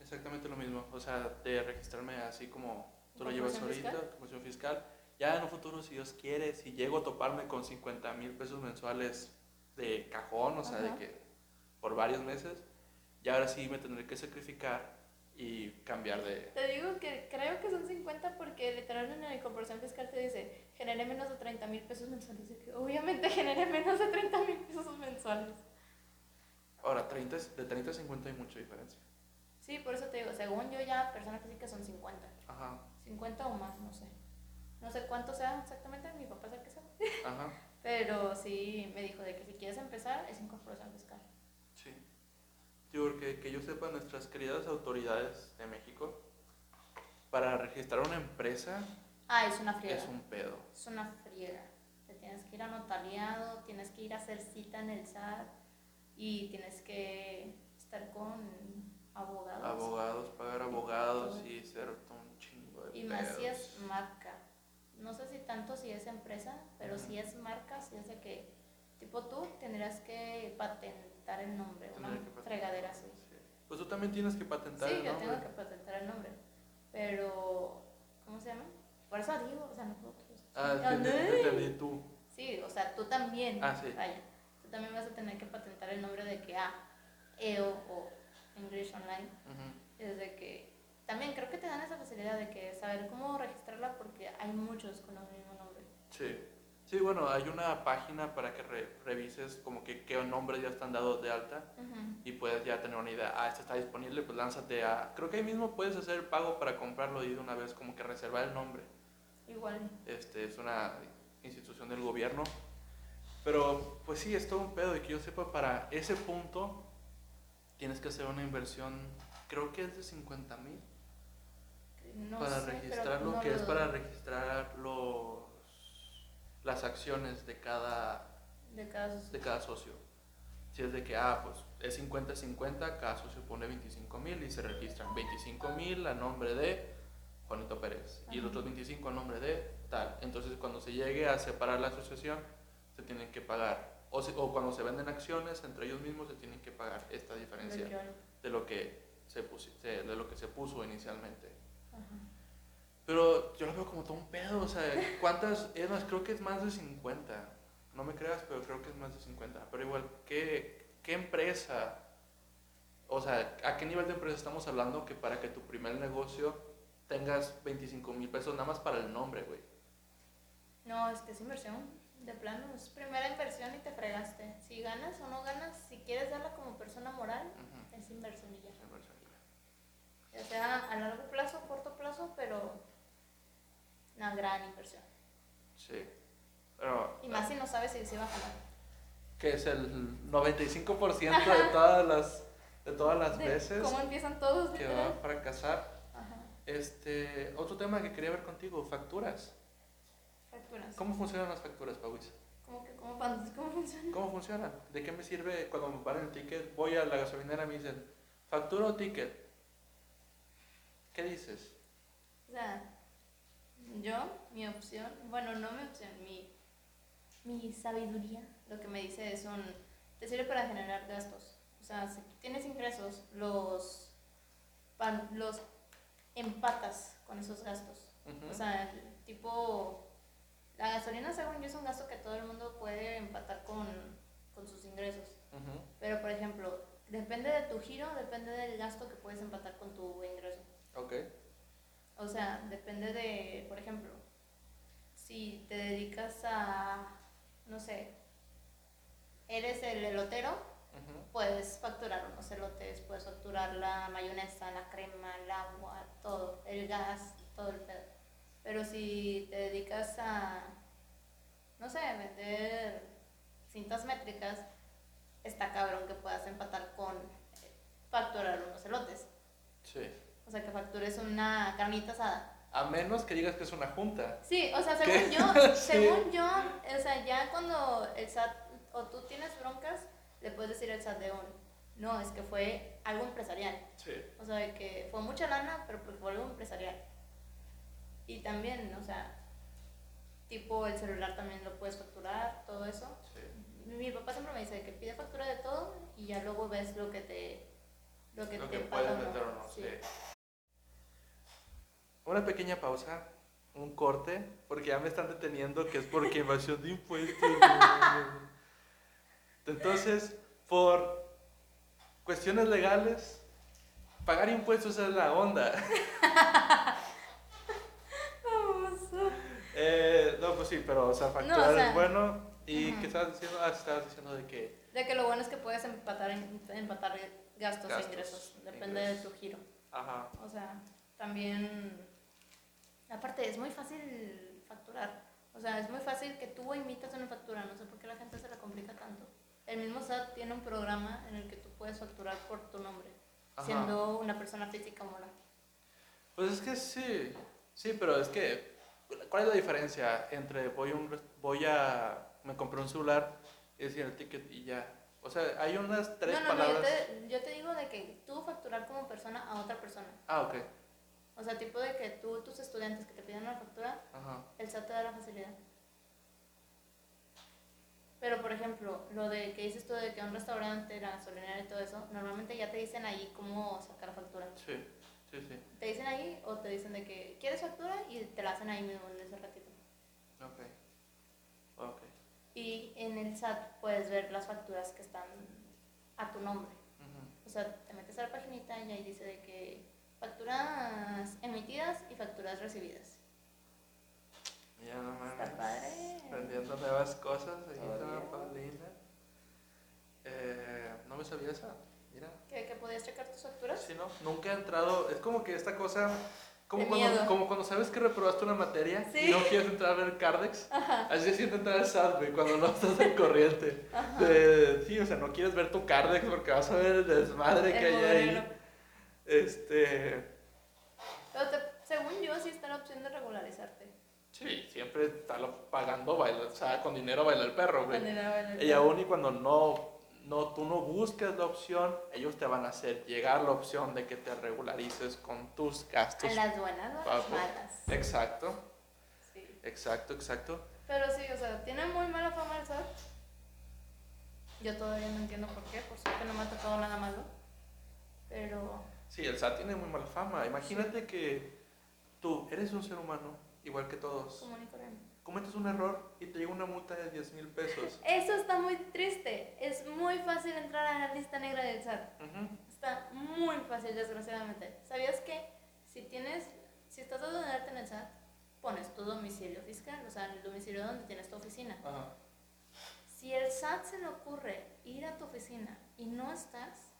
Exactamente lo mismo. O sea, de registrarme así como tú lo llevas ¿Incorporación ahorita, fiscal? incorporación fiscal. Ya en un futuro, si Dios quiere, si llego a toparme con 50 mil pesos mensuales de cajón, o sea, de Ajá. que por varios meses, ya ahora sí me tendré que sacrificar y cambiar de... Te digo que creo que son 50 porque literalmente en la incorporación fiscal te dice, generé menos de 30 mil pesos mensuales. Obviamente [LAUGHS] generé menos de 30 mil pesos mensuales. Ahora, 30, es- de 30 a 50 hay mucha diferencia. Sí, por eso te digo, según yo ya persona física son 50. Ajá, 50 o más, no sé. No sé cuánto sea exactamente, mi papá es el que sabe. ajá, [LAUGHS] Pero sí me dijo de que si quieres empezar es incorporación fiscal. sí. Digo, porque que yo sepa, nuestras queridas autoridades de México, para registrar una empresa Ah, es una friega. es un pedo. Es una friega. Te tienes que ir a notariado, tienes que ir a hacer cita en el SAT y tienes que estar con abogados. Abogados, pagar abogados y ser un chingo de Y más si es pedos. marca. No sé si tanto si es empresa, pero si es marca, si es de que, tipo tú, tendrás que patentar el nombre, una fregadera así. sí. Pues tú también tienes que patentar Sí, el yo nombre. tengo que patentar el nombre, pero, ¿cómo se llama? Por eso digo, o sea, nosotros. Ah, Ah, entendí, no. tú. Sí, o sea, tú también. Ah, sí. Vaya, tú también vas a tener que patentar el nombre de que, ah, EO o English Online. Ujú. Es de que también creo que te dan esa facilidad de que saber cómo registrarla porque hay muchos con el mismo nombre. Sí. Sí, bueno, hay una página para que re- revises como que qué nombres ya están dados de alta Ujú. y puedes ya tener una idea. Ah, este está disponible, pues lánzate a... Creo que ahí mismo puedes hacer el pago para comprarlo y de una vez como que reservar el nombre. Igual. Este, es una institución del gobierno. Pero pues sí, es todo un pedo y que yo sepa, para ese punto tienes que hacer una inversión, creo que es de 50 mil No para sé, pero registrarlo, no que lo- es para registrar los, las acciones de cada, De cada de cada socio. Si es de que, ah, pues es 50-50, cada socio pone 25 mil y se registran 25 mil a nombre de Juanito Pérez y los Ajá. otros 25 a nombre de tal. Entonces, cuando se llegue a separar la asociación, se tienen que pagar. O, se- o cuando se venden acciones entre ellos mismos, se tienen que pagar esta diferencia de lo que se, de de lo que se puso inicialmente. Pero yo lo veo como todo un pedo, o sea, ¿cuántas? Es más, creo que es más de 50. No me creas, pero creo que es más de 50. Pero igual, ¿qué, qué empresa? O sea, ¿a qué nivel de empresa estamos hablando que para que tu primer negocio tengas 25 mil pesos nada más para el nombre, güey? No, es que es inversión. De plano, es primera inversión y te fregaste. Si ganas o no ganas, si quieres darla como persona moral, es inversión. Ya sea a largo plazo, corto plazo, pero una gran inversión. Sí. Pero, Y más si no sabes si se va a jalar. que es el 95% de todas las, de todas las De veces ¿Cómo empiezan todos? que va a fracasar. Ajá. Este, otro tema que quería ver contigo, facturas. Facturas. ¿Cómo funcionan las facturas, Pauis? ¿Cómo que cómo, cómo funciona? ¿Cómo funcionan? ¿De qué me sirve cuando me paran el ticket? Voy a la gasolinera y me dicen, ¿factura o ticket? ¿Qué dices? O sea, yo, mi opción, bueno, no mi opción, mi, mi sabiduría, lo que me dice es un, te sirve para generar gastos. O sea, si tienes ingresos, los, pan- los empatas con esos gastos. O sea, tipo, la gasolina, según yo, es un gasto que todo el mundo puede empatar con, con sus ingresos. Pero, por ejemplo, depende de tu giro, depende del gasto que puedes empatar con tu ingreso. Ok. O sea, depende de, por ejemplo, si te dedicas a, no sé, eres el elotero, puedes facturar unos elotes, puedes facturar la mayonesa, la crema, el agua, todo, el gas, todo el pedo. Pero si te dedicas a, no sé, vender cintas métricas, está cabrón que puedas empatar con facturar unos elotes. Sí. O sea, que factures una carnita asada. A menos que digas que es una junta. Sí, o sea, ¿Qué? según yo, [LAUGHS] Sí. según yo, o sea, ya cuando el SAT o tú tienes broncas, le puedes decir al SAT de un, no, es que fue algo empresarial. Sí. O sea, de que fue mucha lana, pero porque fue algo empresarial. Y también, o sea, tipo el celular también lo puedes facturar, todo eso. Sí. Mi papá siempre me dice que pide factura de todo y ya luego ves lo que te lo que Lo te que puedes meter o no. Sí. Sí. Una pequeña pausa, un corte, porque ya me están deteniendo que es porque invasión de impuestos. Entonces, por cuestiones legales, pagar impuestos es la onda. Eh, no, pues sí, pero o sea, facturar o sea, es bueno. ¿Y qué estabas diciendo? Ah, estabas diciendo de que De que lo bueno es que puedes empatar, empatar gastos, Gastos, e ingresos, depende de tu giro. Ajá. O sea, también, aparte es muy fácil facturar. O sea, es muy fácil que tú emitas una factura, no sé por qué la gente se la complica tanto. El mismo SAT tiene un programa en el que tú puedes facturar por tu nombre, Ajá. siendo una persona física o moral. Pues es que sí, sí, pero es que, ¿cuál es la diferencia entre voy a, un voy a me compré un celular y decir el ticket y ya? O sea, hay unas tres no, no, no, yo palabras. te, yo te digo de que tú facturar como persona a otra persona. Ah, ok. O sea, tipo de que tú, tus estudiantes que te piden una factura, Ajá. el SAT te da la facilidad. Pero, por ejemplo, lo de que dices tú de que un restaurante, la gasolinera y todo eso, normalmente ya te dicen ahí cómo sacar factura. Sí, sí, sí. Te dicen ahí o te dicen de que quieres factura y te la hacen ahí mismo en ese ratito. Ok. Ok. Y en el SAT puedes ver las facturas que están a tu nombre. O sea, te metes a la paginita y ahí dice de que facturas emitidas y facturas recibidas. Ya no mames. Está padre. Aprendiendo nuevas cosas. Ahí está. Paulina. Eh, no me sabía esa. Mira. ¿Que, que podías checar tus facturas? Sí, ¿no? Nunca he entrado. Es como que esta cosa. Como cuando, como cuando sabes que reprobaste una materia Sí. y no quieres entrar a ver Cardex. Así se siente entrar al SAT, güey, cuando no estás al corriente. Ajá. De- sí, o sea, no quieres ver tu Cardex porque vas a ver el desmadre que El hay ahí. Este. Pero te- según yo, sí está la opción de regularizarte. Sí, siempre está lo- pagando, baila, o sea, con dinero baila el perro, güey. Con dinero en el Y aún y cuando no, no, tú no buscas la opción, ellos te van a hacer llegar la opción de que te regularices con tus gastos. A las buenas o las malas. Exacto, Sí. exacto, exacto. Pero sí, o sea, tiene muy mala fama el SAT. Yo todavía no entiendo por qué, por suerte no me ha tocado nada malo. Pero Sí, el SAT tiene muy mala fama. Imagínate que tú eres un ser humano, igual que todos. común y corriente. Cometes un error y te llega una multa de 10 mil pesos. Eso está muy triste. Es muy fácil entrar a la lista negra del SAT. Está muy fácil, desgraciadamente. ¿Sabías que si tienes, si estás de donarte en el SAT, pones tu domicilio fiscal, o sea, el domicilio donde tienes tu oficina? Si el SAT se le ocurre ir a tu oficina y no estás,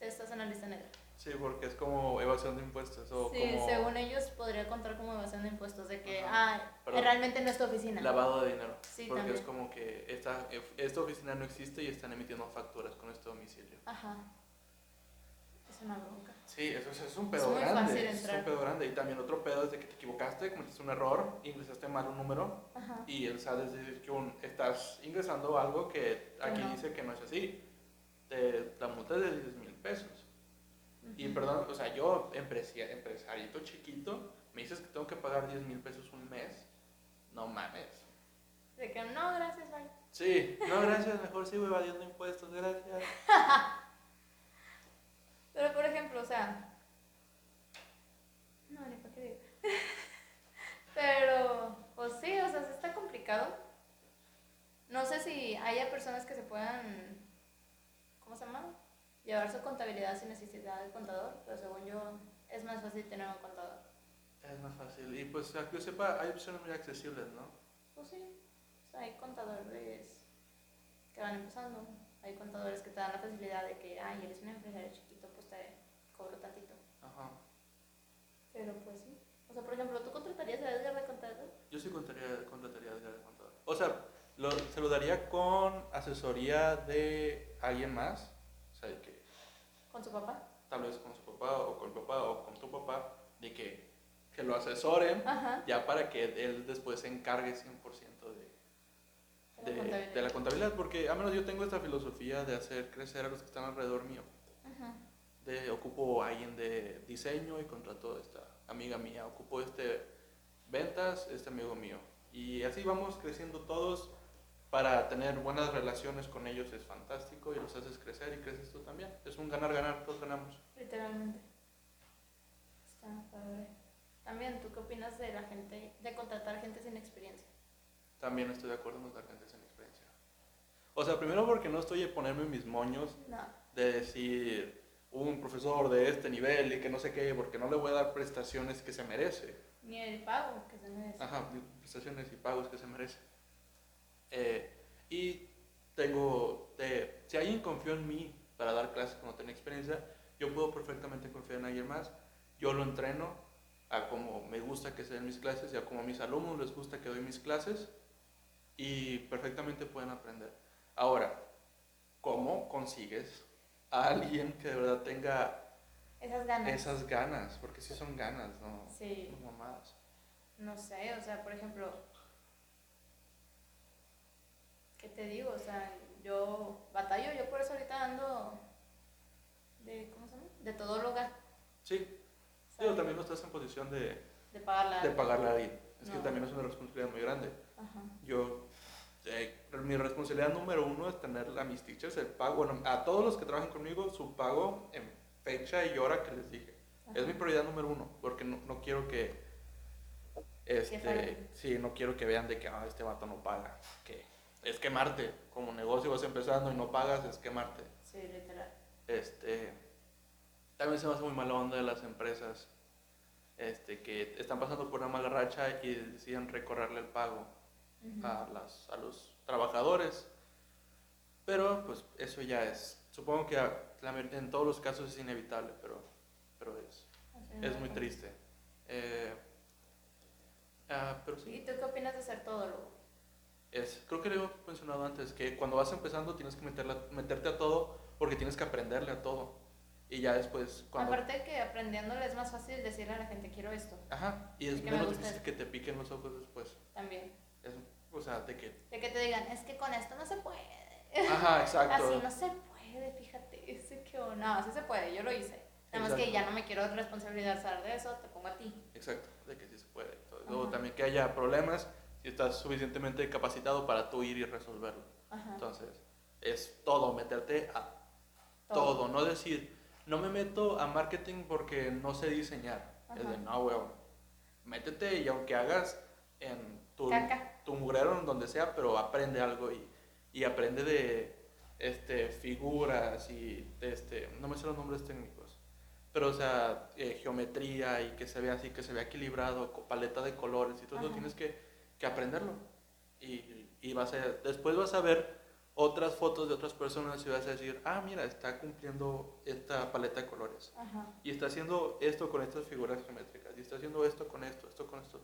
estás en la lista negra. Sí, porque es como evasión de impuestos o Sí, como según ellos podría contar como evasión de impuestos, de que, Ajá. ah, Perdón. realmente no es tu oficina. lavado de dinero. Sí, porque también. es como que esta, esta oficina no existe y están emitiendo facturas con este domicilio. Ajá. Es una bronca. Sí, eso es, es un Es pedo muy grande. fácil es entrar. un pedo grande. Y también otro pedo es de que te equivocaste, cometiste un error, ingresaste mal un número Ajá. y el SAT es decir que un- estás ingresando algo que Que aquí no. dice que no es así. Te, la multa es de 10 mil pesos. Y perdón, o sea, yo, empresarito chiquito, me dices que tengo que pagar 10 mil pesos un mes. No mames. De que no, gracias, bye. Sí, no, gracias, mejor sigo evadiendo impuestos, gracias. [LAUGHS] Pero por ejemplo, o sea. No, ni para qué digo. [LAUGHS] Pero, pues sí, o sea, sí está complicado. No sé si haya personas que se puedan. ¿Cómo se llama? Llevar su contabilidad sin necesidad de contador, pero según yo es más fácil tener un contador. Es más fácil. Y pues, a que yo sepa, hay opciones muy accesibles, ¿no? Pues sí, o sea, hay contadores que van empezando, hay contadores que te dan la facilidad de que, ay, eres un empresario chiquito, pues te cobro tantito. Ajá. Pero pues sí. O sea, por ejemplo, ¿tú contratarías a Edgar de contador? Yo sí contrataría, contrataría a Edgar de contador. O sea, lo- se lo daría con asesoría de alguien más. O sea, de que ¿Con su papá? tal vez con su papá o con el papá o con tu papá, de que, que lo asesoren Ajá. ya para que él después se encargue 100% de, De la de, la contabilidad. Porque a menos yo tengo esta filosofía de hacer crecer a los que están alrededor mío. Ajá. De, ocupo a alguien de diseño y contrato a esta amiga mía. Ocupo este ventas, este amigo mío. Y así vamos creciendo todos para tener buenas relaciones con ellos es fantástico y los haces crecer y creces tú también. Es un ganar-ganar, todos ganamos. Literalmente. Está padre. También, ¿tú qué opinas de la gente, de contratar gente sin experiencia? También estoy de acuerdo en los gente sin experiencia. O sea, primero porque no estoy a ponerme mis moños No. de decir un profesor de este nivel y que no sé qué, porque no le voy a dar prestaciones que se merece. Ni el pago que se merece. Ajá, prestaciones y pagos que se merece. Eh, y tengo, eh, si alguien confió en mí para dar clases cuando tenía experiencia, yo puedo perfectamente confiar en alguien más. Yo lo entreno a como me gusta que sean mis clases y a como a mis alumnos les gusta que doy mis clases y perfectamente pueden aprender. Ahora, ¿cómo consigues a alguien que de verdad tenga Esas ganas. esas ganas? Porque sí son ganas, ¿no? Sí. No mamadas. No sé, o sea, por ejemplo, ¿qué te digo? O sea, yo batallo, yo por eso ahorita ando de, ¿cómo se llama? De todóloga. Sí. Digo, también no estás en posición de, De pagarla. de pagarle a alguien. Es que también es una responsabilidad muy grande. Ajá. Yo, eh, mi responsabilidad número uno es tener a mis teachers el pago, bueno, a todos los que trabajan conmigo, su pago en fecha y hora que les dije. Es mi Ajá. prioridad número uno, porque no, no quiero que Este, sí, no quiero que vean de que ah, este vato no paga. Que es quemarte. Como negocio vas empezando y no pagas, es quemarte. Sí, literal. Este, también se me hace muy mala onda de las empresas este, que están pasando por una mala racha y deciden recorrerle el pago a, las, a los trabajadores. Pero pues eso ya es, supongo que en todos los casos es inevitable, pero, pero es, es muy triste. Eh, ah, pero ¿Y sí, tú qué opinas de ser todólogo? Es, creo que lo he mencionado antes, que cuando vas empezando tienes que meterla- meterte a todo porque tienes que aprenderle a todo. Y ya después, cuando... Aparte de que aprendiéndole es más fácil decirle a la gente quiero esto Ajá, y es menos difícil que te piquen los ojos después. también. Es, o sea, de que... De que te digan, es que con esto no se puede. Ajá, exacto. Así no se puede, fíjate. Ese que no, sí se puede, yo lo hice. Nada más que ya no me quiero responsabilizar de eso, te pongo a ti. Exacto, de que sí se puede. Entonces, Luego también que haya problemas si estás suficientemente capacitado para tú ir y resolverlo. Ajá. Entonces, es todo, meterte a todo. No decir, no me meto a marketing porque no sé diseñar. Es de, no, weón, métete y aunque hagas en tu, Caca. tu mugrero, en donde sea, pero aprende algo y, y aprende de este, figuras y de este, no me sé los nombres técnicos, pero o sea, eh, geometría y que se vea así, que se vea equilibrado, paleta de colores y todo eso tienes que, que aprenderlo. Y, y vas a, después vas a ver otras fotos de otras personas y vas a decir, ah, mira, está cumpliendo esta paleta de colores. Ajá. Y está haciendo esto con estas figuras geométricas. Y está haciendo esto con esto, esto con esto.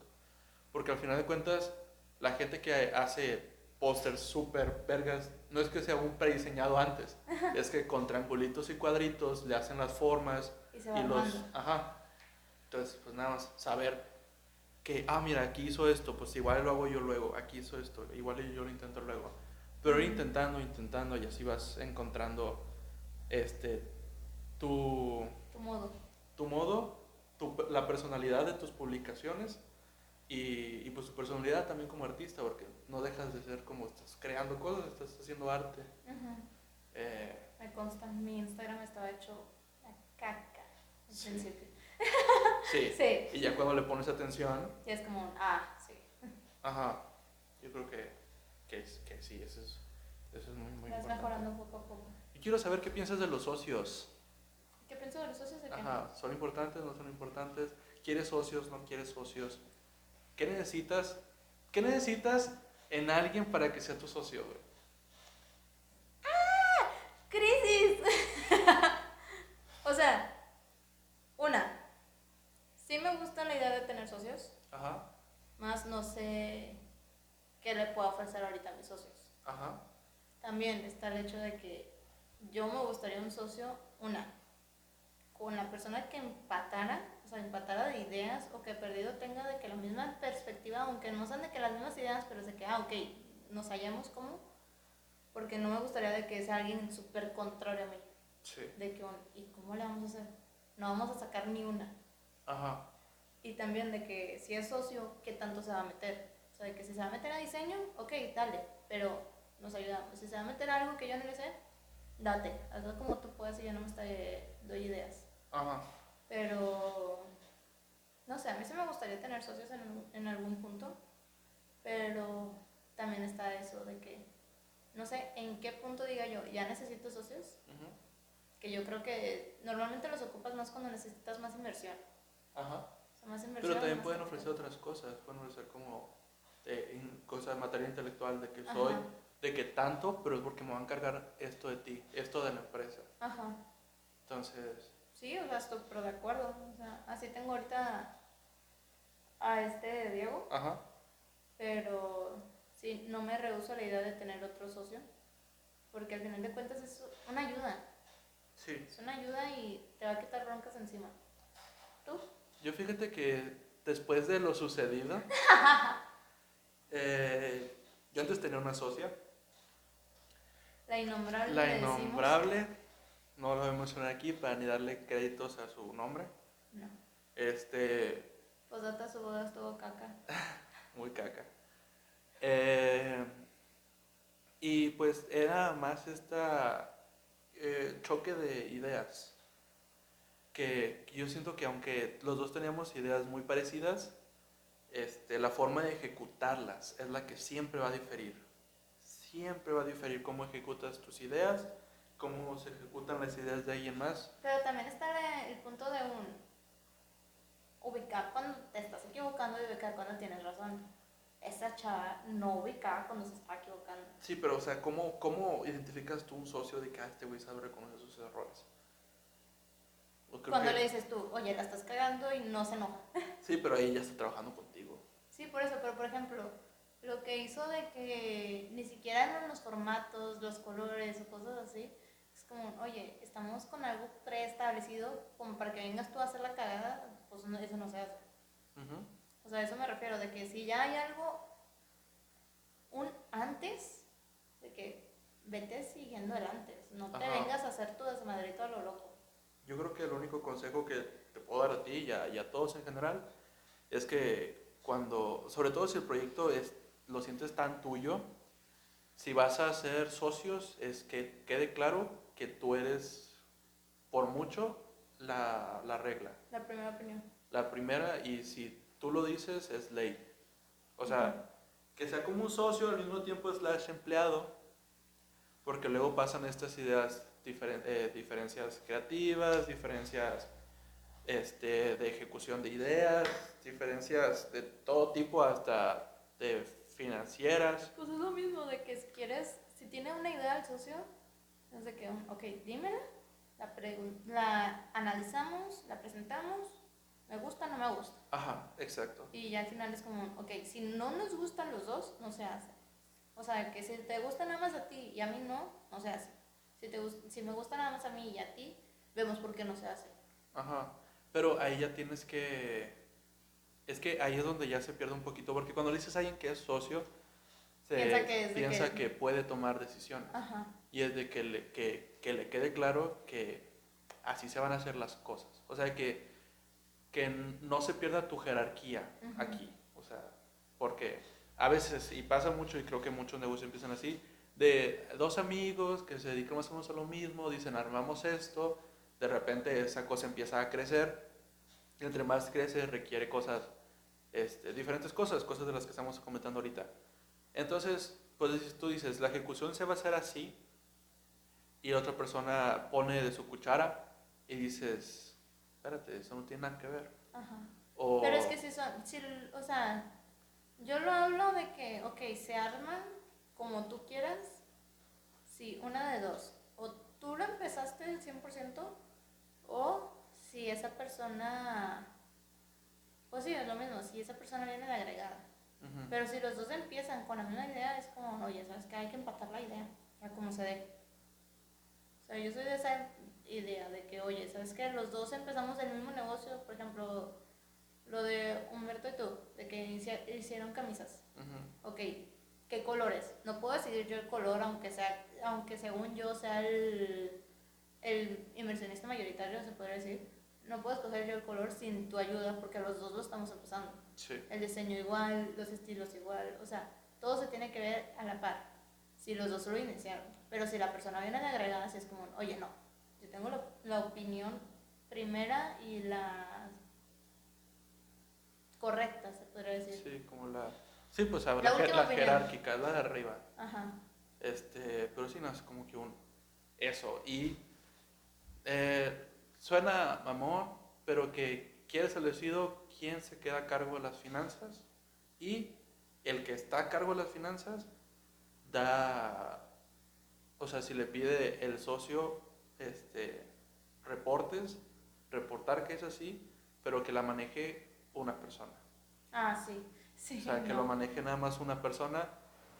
Porque al final de cuentas, la gente que hace pósters súper vergas, no es que sea un prediseñado antes. es que con triangulitos y cuadritos le hacen las formas Y y los... Ajá. Entonces, pues nada más saber que, ah, mira, aquí hizo esto, pues igual lo hago yo luego. Aquí hizo esto, igual yo lo intento luego. Pero ir intentando, intentando y así vas encontrando este, tu Tu modo. tu modo, tu- la personalidad de tus publicaciones y, y, pues tu personalidad también como artista, porque no dejas de ser como estás creando cosas, estás haciendo arte. Ujú. Eh, Me consta, mi Instagram estaba hecho una caca al Sí. principio. [LAUGHS] sí. Sí. Y ya cuando le pones atención, Y es como, un, ah, sí. ajá, yo creo que, que, que sí, eso es, eso es muy, muy Vas importante. mejorando poco a poco. Y quiero saber qué piensas de los socios. ¿Qué pienso de los socios de? Ajá, ¿son importantes, no son importantes? ¿Quieres socios, no quieres socios? ¿Qué necesitas? ¿Qué necesitas en alguien para que sea tu socio, güey? ¡Crisis! o sea, una, sí me gusta la idea de tener socios, Ajá, más no sé qué le puedo ofrecer ahorita a mis socios. ajá, También está el hecho de que yo me gustaría un socio, una, con la persona que empatara, o sea, empatara de ideas o que perdido tenga de que la misma perspectiva, aunque no sean de que las mismas ideas, pero de que, ah, ok, nos hallamos como, porque no me gustaría de que sea alguien súper contrario a mí, sí, de que, ¿y cómo le vamos a hacer? No vamos a sacar ni una. ajá, Y también de que si es socio, ¿qué tanto se va a meter? O sea, que si se va a meter a diseño, ok, dale, pero nos ayudamos. Si se va a meter a algo que yo no le sé, date, hazlo como tú puedas y yo no me te doy ideas. ajá, Pero, no sé, a mí sí me gustaría tener socios en, en algún punto, pero también está eso de que, no sé, en qué punto diga yo, ya necesito socios, que yo creo que normalmente los ocupas más cuando necesitas más inversión. ajá. O sea, más inversión. Pero también pueden ofrecer otras cosas, pueden ofrecer como eh, in- cosas, materia intelectual de que Ajá. soy, de que tanto, pero es porque me van a encargar esto de ti, esto de la empresa. Ajá. Entonces, Sí, o sea, estoy pero de acuerdo. O sea, así tengo ahorita a este Diego, ajá, pero sí, no me rehuso a la idea de tener otro socio, porque al final de cuentas es una ayuda. sí. Es una ayuda y te va a quitar broncas encima. ¿Tú? Yo fíjate que después de lo sucedido, [LAUGHS] eh, yo antes tenía una socia, La innombrable. la innombrable, no lo voy a mencionar aquí para ni darle créditos a su nombre, No. este, Pues data su boda estuvo caca. [LAUGHS] muy caca. Eh, y pues era más esta eh, choque de ideas. Que, que yo siento que aunque los dos teníamos ideas muy parecidas, este, la forma de ejecutarlas es la que siempre va a diferir. Siempre va a diferir cómo ejecutas tus ideas, cómo se ejecutan las ideas de alguien más. Pero también está el punto de un ubicar cuando te estás equivocando y ubicar cuando tienes razón. Esa chava no ubicaba cuando se estaba equivocando. Sí, pero o sea, ¿cómo, cómo identificas tú un socio de que ah, este güey sabe reconocer sus errores? Cuando que... le dices tú, oye, la estás cagando y no se enoja. Sí, pero ahí ya está trabajando contigo. Sí, por eso, pero por ejemplo, lo que hizo de que ni siquiera eran los formatos, los colores o cosas así, es como, oye, estamos con algo preestablecido como para que vengas tú a hacer la cagada, pues eso no se hace. O sea, a eso me refiero, de que si ya hay algo, un antes, de que vete siguiendo el antes, no te vengas a hacer tu desmadrito a lo loco. Yo creo que el único consejo que te puedo dar a ti y a, y a todos en general es que cuando, sobre todo si el proyecto es, lo sientes tan tuyo, si vas a ser socios, es que quede claro que tú eres, por mucho, la, la regla. La primera opinión. La primera, y si tú lo dices, es ley. O sea, que sea como un socio al mismo tiempo slash empleado, porque luego pasan estas ideas, eh, diferencias creativas, diferencias este, de ejecución de ideas, diferencias de todo tipo, hasta de financieras. Pues es lo mismo de que si quieres, si tiene una idea el socio, es de que, ok, dímela, la, la analizamos, la presentamos, me gusta, no me gusta. Ajá, exacto. Y ya al final es como, ok, si no nos gustan los dos, no se hace. O sea, que si te gusta nada más a ti y a mí no, no se hace. Si, te, si me gusta nada más a mí y a ti, vemos por qué no se hace. Ajá, pero ahí ya tienes que... Es que ahí es donde ya se pierde un poquito, porque cuando le dices a alguien que es socio, se piensa que, piensa que... puede tomar decisiones. Ajá. Y es de que le, que, que le quede claro que así se van a hacer las cosas. O sea, que que no se pierda tu jerarquía aquí. O sea, porque a veces, y pasa mucho, y creo que muchos negocios empiezan así, de dos amigos que se dedican más o menos a lo mismo, dicen armamos esto, de repente esa cosa empieza a crecer, y entre más crece requiere cosas, este, diferentes cosas, cosas de las que estamos comentando ahorita. Entonces, pues tú dices, la ejecución se va a hacer así, y otra persona pone de su cuchara, y dices, espérate, eso no tiene nada que ver. Ajá. Pero es que si son, si, o sea, yo lo hablo de que, ok, se arman como tú quieras, si una de dos, o tú lo empezaste el 100%, o si esa persona, pues sí, es lo mismo, si esa persona viene de agregada. Pero si los dos empiezan con la misma idea, es como, oye, ¿sabes que Hay que empatar la idea, para como se dé. O sea, yo soy de esa, idea de que, oye, ¿sabes qué? Los dos empezamos el mismo negocio, por ejemplo, lo de Humberto y tú, de que hicieron camisas. Ok, ¿qué colores? No puedo decidir yo el color, aunque sea, aunque según yo sea el, el inversionista mayoritario, se podría decir. No puedo escoger yo el color sin tu ayuda, porque los dos lo estamos empezando. El diseño igual, los estilos igual, o sea, todo se tiene que ver a la par. Si los dos lo iniciaron. Pero si la persona viene de agregada, si es como, oye, no, tengo la, opinión primera y la correcta, se podría decir. Sí, como la... Sí, pues la, la, jerárquica, la de arriba. Ajá. Este, pero sí, no es como que un... Eso. Y eh, suena mamón, pero que quiere establecido quién se queda a cargo de las finanzas y el que está a cargo de las finanzas da, o sea, si le pide el socio este, reportes, reportar que es así, pero que la maneje una persona. Ah, sí, sí. O sea, que lo maneje nada más una persona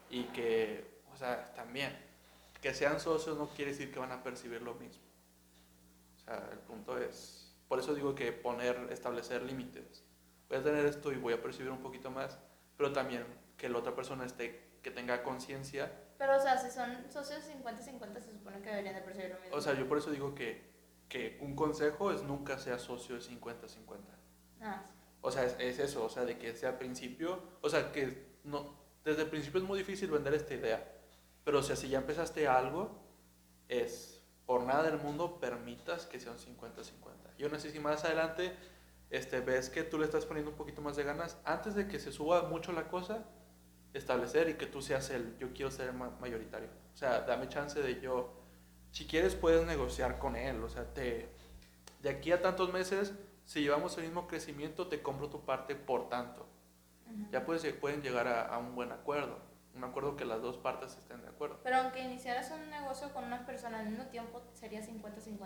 y que, o sea, también, que sean socios no quiere decir que van a percibir lo mismo. O sea, el punto es, por eso digo que poner, establecer límites. Voy a tener esto y voy a percibir un poquito más, pero también que la otra persona esté, que tenga conciencia pero, o sea, si son socios 50-50, se supone que deberían de percibir lo mismo. O sea, yo por eso digo que, que un consejo es nunca sea socio de 50-50. Ah, O sea, es, eso, o sea, de que sea al principio, o sea, que no, desde el principio es muy difícil vender esta idea, pero o sea, si ya empezaste algo, es por nada del mundo permitas que sea un 50-50. Yo no sé si más adelante este, ves que tú le estás poniendo un poquito más de ganas, antes de que se suba mucho la cosa, establecer y que tú seas el, yo quiero ser mayoritario. O sea, dame chance de yo, si quieres puedes negociar con él, o sea, te, de aquí a tantos meses, si llevamos el mismo crecimiento, te compro tu parte por tanto. Ya puedes, pueden llegar a, a, un buen acuerdo, un acuerdo que las dos partes estén de acuerdo. Pero aunque iniciaras un negocio con una persona al mismo tiempo, ¿sería 50-50?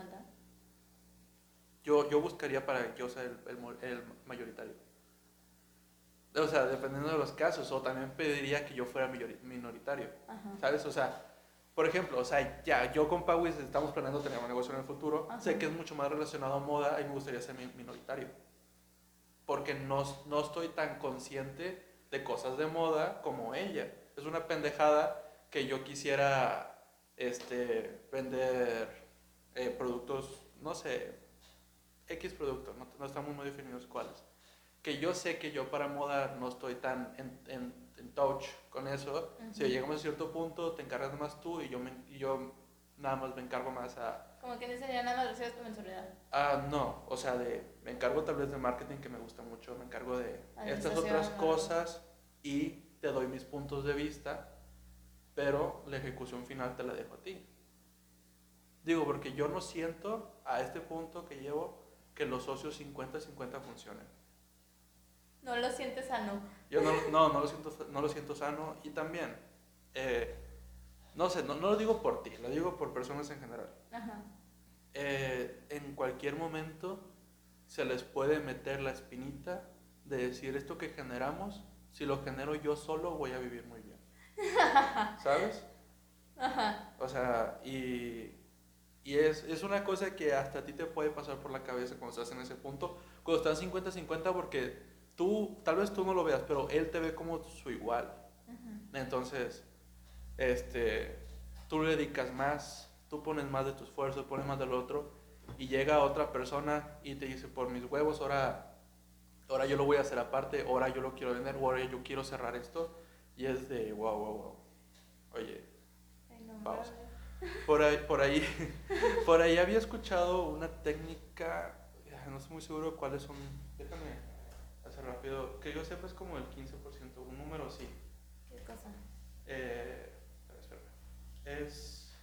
Yo, yo buscaría para que yo sea el, el, mayoritario. O sea, dependiendo de los casos, o también pediría que yo fuera minoritario. ¿Sabes? O sea, por ejemplo, o sea, ya yo con Pauis estamos planeando tener un negocio en el futuro. Sé que es mucho más relacionado a moda y me gustaría ser minoritario. Porque no, no estoy tan consciente de cosas de moda como ella. Es una pendejada que yo quisiera este, vender eh, productos, no sé, X productos, no, no, estamos muy definidos cuáles. Que yo sé que yo para moda no estoy tan en, en, en touch con eso. Si llegamos a cierto punto, te encargas más tú y yo, me, y yo nada más me encargo más a... Como que dice, ya nada más recibes tu mensualidad. Ah, no, o sea, de, me encargo tal vez de marketing que me gusta mucho, me encargo de estas otras cosas y te doy mis puntos de vista, pero la ejecución final te la dejo a ti. Digo, porque yo no siento a este punto que llevo que los socios 50-50 funcionen. No lo sientes sano. Yo no, [LAUGHS] no, no, lo, siento, no lo siento sano y también, eh, no sé, no, no, lo digo por ti, lo digo por personas en general. Ajá. Eh, en cualquier momento se les puede meter la espinita de decir esto que generamos, si lo genero yo solo voy a vivir muy bien. [LAUGHS] ¿Sabes? Ajá. O sea, y y es, es, una cosa que hasta a ti te puede pasar por la cabeza cuando estás en ese punto, cuando estás 50-50 porque tú, tal vez tú no lo veas, pero él te ve como su igual. Entonces, este, tú le dedicas más, tú pones más de tu esfuerzo, pones más del otro, y llega otra persona y te dice, por mis huevos, ahora, ahora yo lo voy a hacer aparte, ahora yo lo quiero vender, ahora yo quiero cerrar esto, y es de, wow, wow, wow. Oye, pausa. Por ahí, por ahí, [LAUGHS] por ahí había escuchado una técnica, no estoy muy seguro cuáles son, déjame hacer rápido, que yo sepa es como el 15%, un número así. ¿Qué cosa? Eh, es,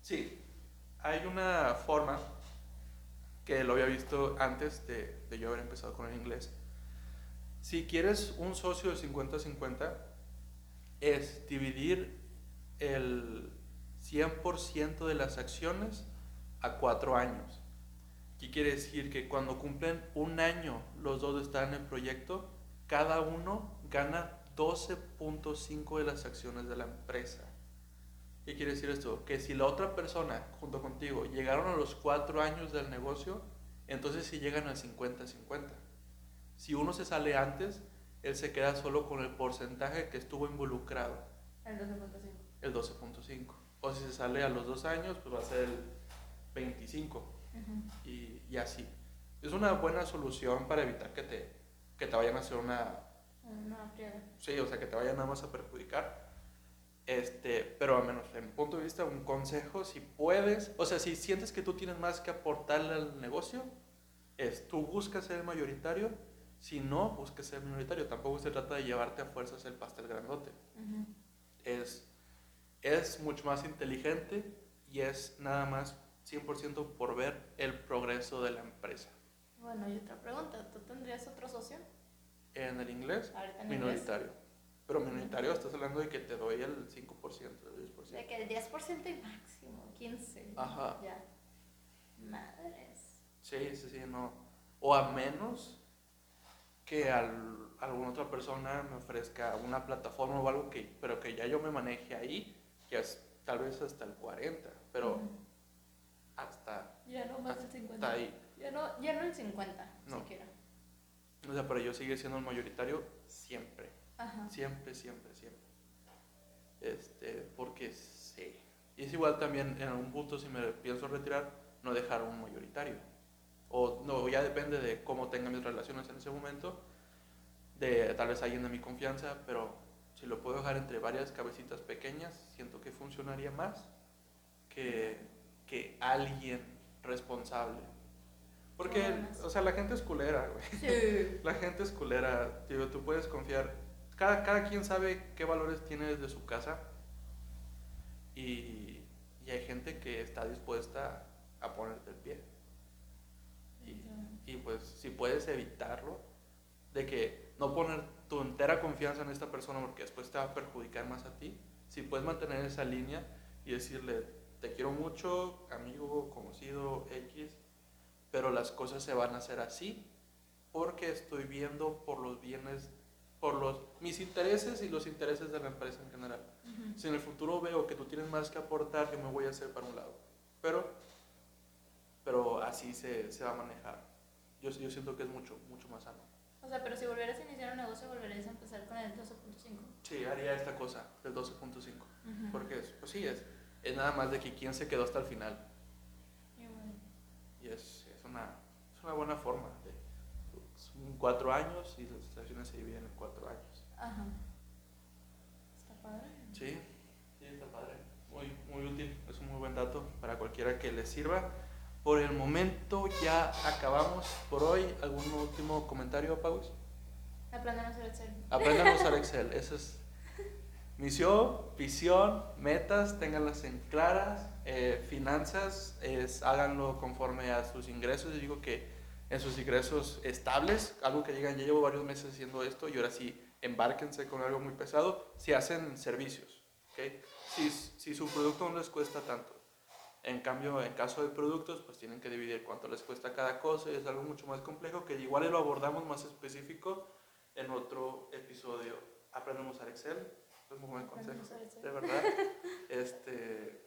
sí, hay una forma que lo había visto antes de, de yo haber empezado con el inglés. Si quieres un socio de 50-50, es dividir el 100% de las acciones a cuatro años. ¿Qué quiere decir? Que cuando cumplen un año los dos están en el proyecto, cada uno gana 12.5 de las acciones de la empresa. ¿Qué quiere decir esto? Que si la otra persona junto contigo llegaron a los cuatro años del negocio, entonces sí llegan al 50-50. Si uno se sale antes, él se queda solo con el porcentaje que estuvo involucrado. El 12.5 el 12.5. O si se sale a los dos años, pues va a ser el 25. y, y, así. Es una buena solución para evitar que te, que te vayan a hacer una... Una Sí, o sea, que te vayan nada más a perjudicar. Este, pero al menos en mi punto de vista, un consejo, si puedes, o sea, si sientes que tú tienes más que aportarle al negocio, es tú buscas ser mayoritario, si no, busques ser minoritario. Tampoco se trata de llevarte a fuerzas el pastel grandote. Es es mucho más inteligente y es nada más 100% por ver el progreso de la empresa. Bueno, y otra pregunta, ¿tú tendrías otro socio? En el inglés, minoritario. Pero minoritario estás hablando de que te doy el 5%, el 10%. De que el 10% y máximo, 15%. Ajá. Ya. Madres. Sí, sí, sí, no. O a menos que al, alguna otra persona me ofrezca una plataforma o algo que, pero que ya yo me maneje ahí que es tal vez hasta el 40, pero hasta... Ya no más del 50. Ahí. Ya no, ya no el 50, no. siquiera. O sea, para yo seguir siendo el mayoritario siempre. Ajá. Siempre, siempre, siempre. Este, porque sí. Y es igual también en algún punto si me pienso retirar, no dejar un mayoritario. O no, ya depende de cómo tenga mis relaciones en ese momento, de tal vez alguien de mi confianza, pero si lo puedo dejar entre varias cabecitas pequeñas, siento que funcionaría más que, que alguien responsable. Porque, o sea, la gente es culera, güey. Sí. [LAUGHS] La gente es culera, tío, tú puedes confiar. Cada, cada quien sabe qué valores tiene desde su casa. Y, y hay gente que está dispuesta a ponerte el pie. Y, y pues si puedes evitarlo, de que no poner tu entera confianza en esta persona porque después te va a perjudicar más a ti, si puedes mantener esa línea y decirle, te quiero mucho, amigo, conocido, X, pero las cosas se van a hacer así porque estoy viendo por los bienes, por los, mis intereses y los intereses de la empresa en general. Ujú. Si en el futuro veo que tú tienes más que aportar, yo me voy a hacer para un lado. Pero, pero así se, se va a manejar. Yo, yo siento que es mucho, mucho más sano. O sea, pero si volvieras a iniciar un negocio, volverías a empezar con el 12.5. Sí, haría esta cosa del 12.5. Ujú. Porque, es, pues sí, es, es nada más de que quién se quedó hasta el final. Y bueno, Y es, es, una, es una buena forma. Cuatro años y las estaciones se dividen en cuatro años. Ajá. Está padre. Sí, sí, está padre. Muy, muy útil. Es un muy buen dato para cualquiera que le sirva. Por el momento ya acabamos por hoy. ¿Algún último comentario, Paus? Aprender a hacer Excel. Aprendan a usar [LAUGHS] Excel. Esa es misión, visión, metas, ténganlas en claras. Eh, finanzas, es, háganlo conforme a sus ingresos. Yo digo que en sus ingresos estables, algo que digan, ya llevo varios meses haciendo esto y ahora sí, embárquense con algo muy pesado. Si hacen servicios, ¿ok? Si, si su producto no les cuesta tanto. En cambio, en caso de productos, pues tienen que dividir cuánto les cuesta cada cosa y es algo mucho más complejo que igual lo abordamos más específico en otro episodio. Aprendemos a usar Excel, es muy buen consejo, de verdad. [LAUGHS] Este,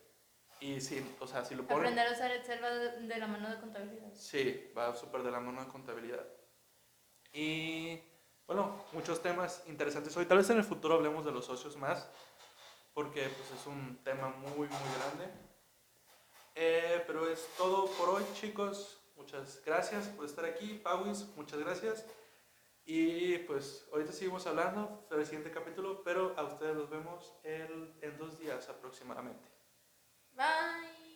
y sí, o sea, si lo ponen... Aprender a usar Excel va de, la mano de contabilidad. Sí, va súper de la mano de contabilidad. Y bueno, muchos temas interesantes hoy. Tal vez en el futuro hablemos de los socios más, porque pues, es un tema muy, muy grande. Eh, pero es todo por hoy, chicos. Muchas gracias por estar aquí. Pauis, muchas gracias. Y pues ahorita seguimos hablando del siguiente capítulo, pero a ustedes los vemos el- en dos días aproximadamente. Bye.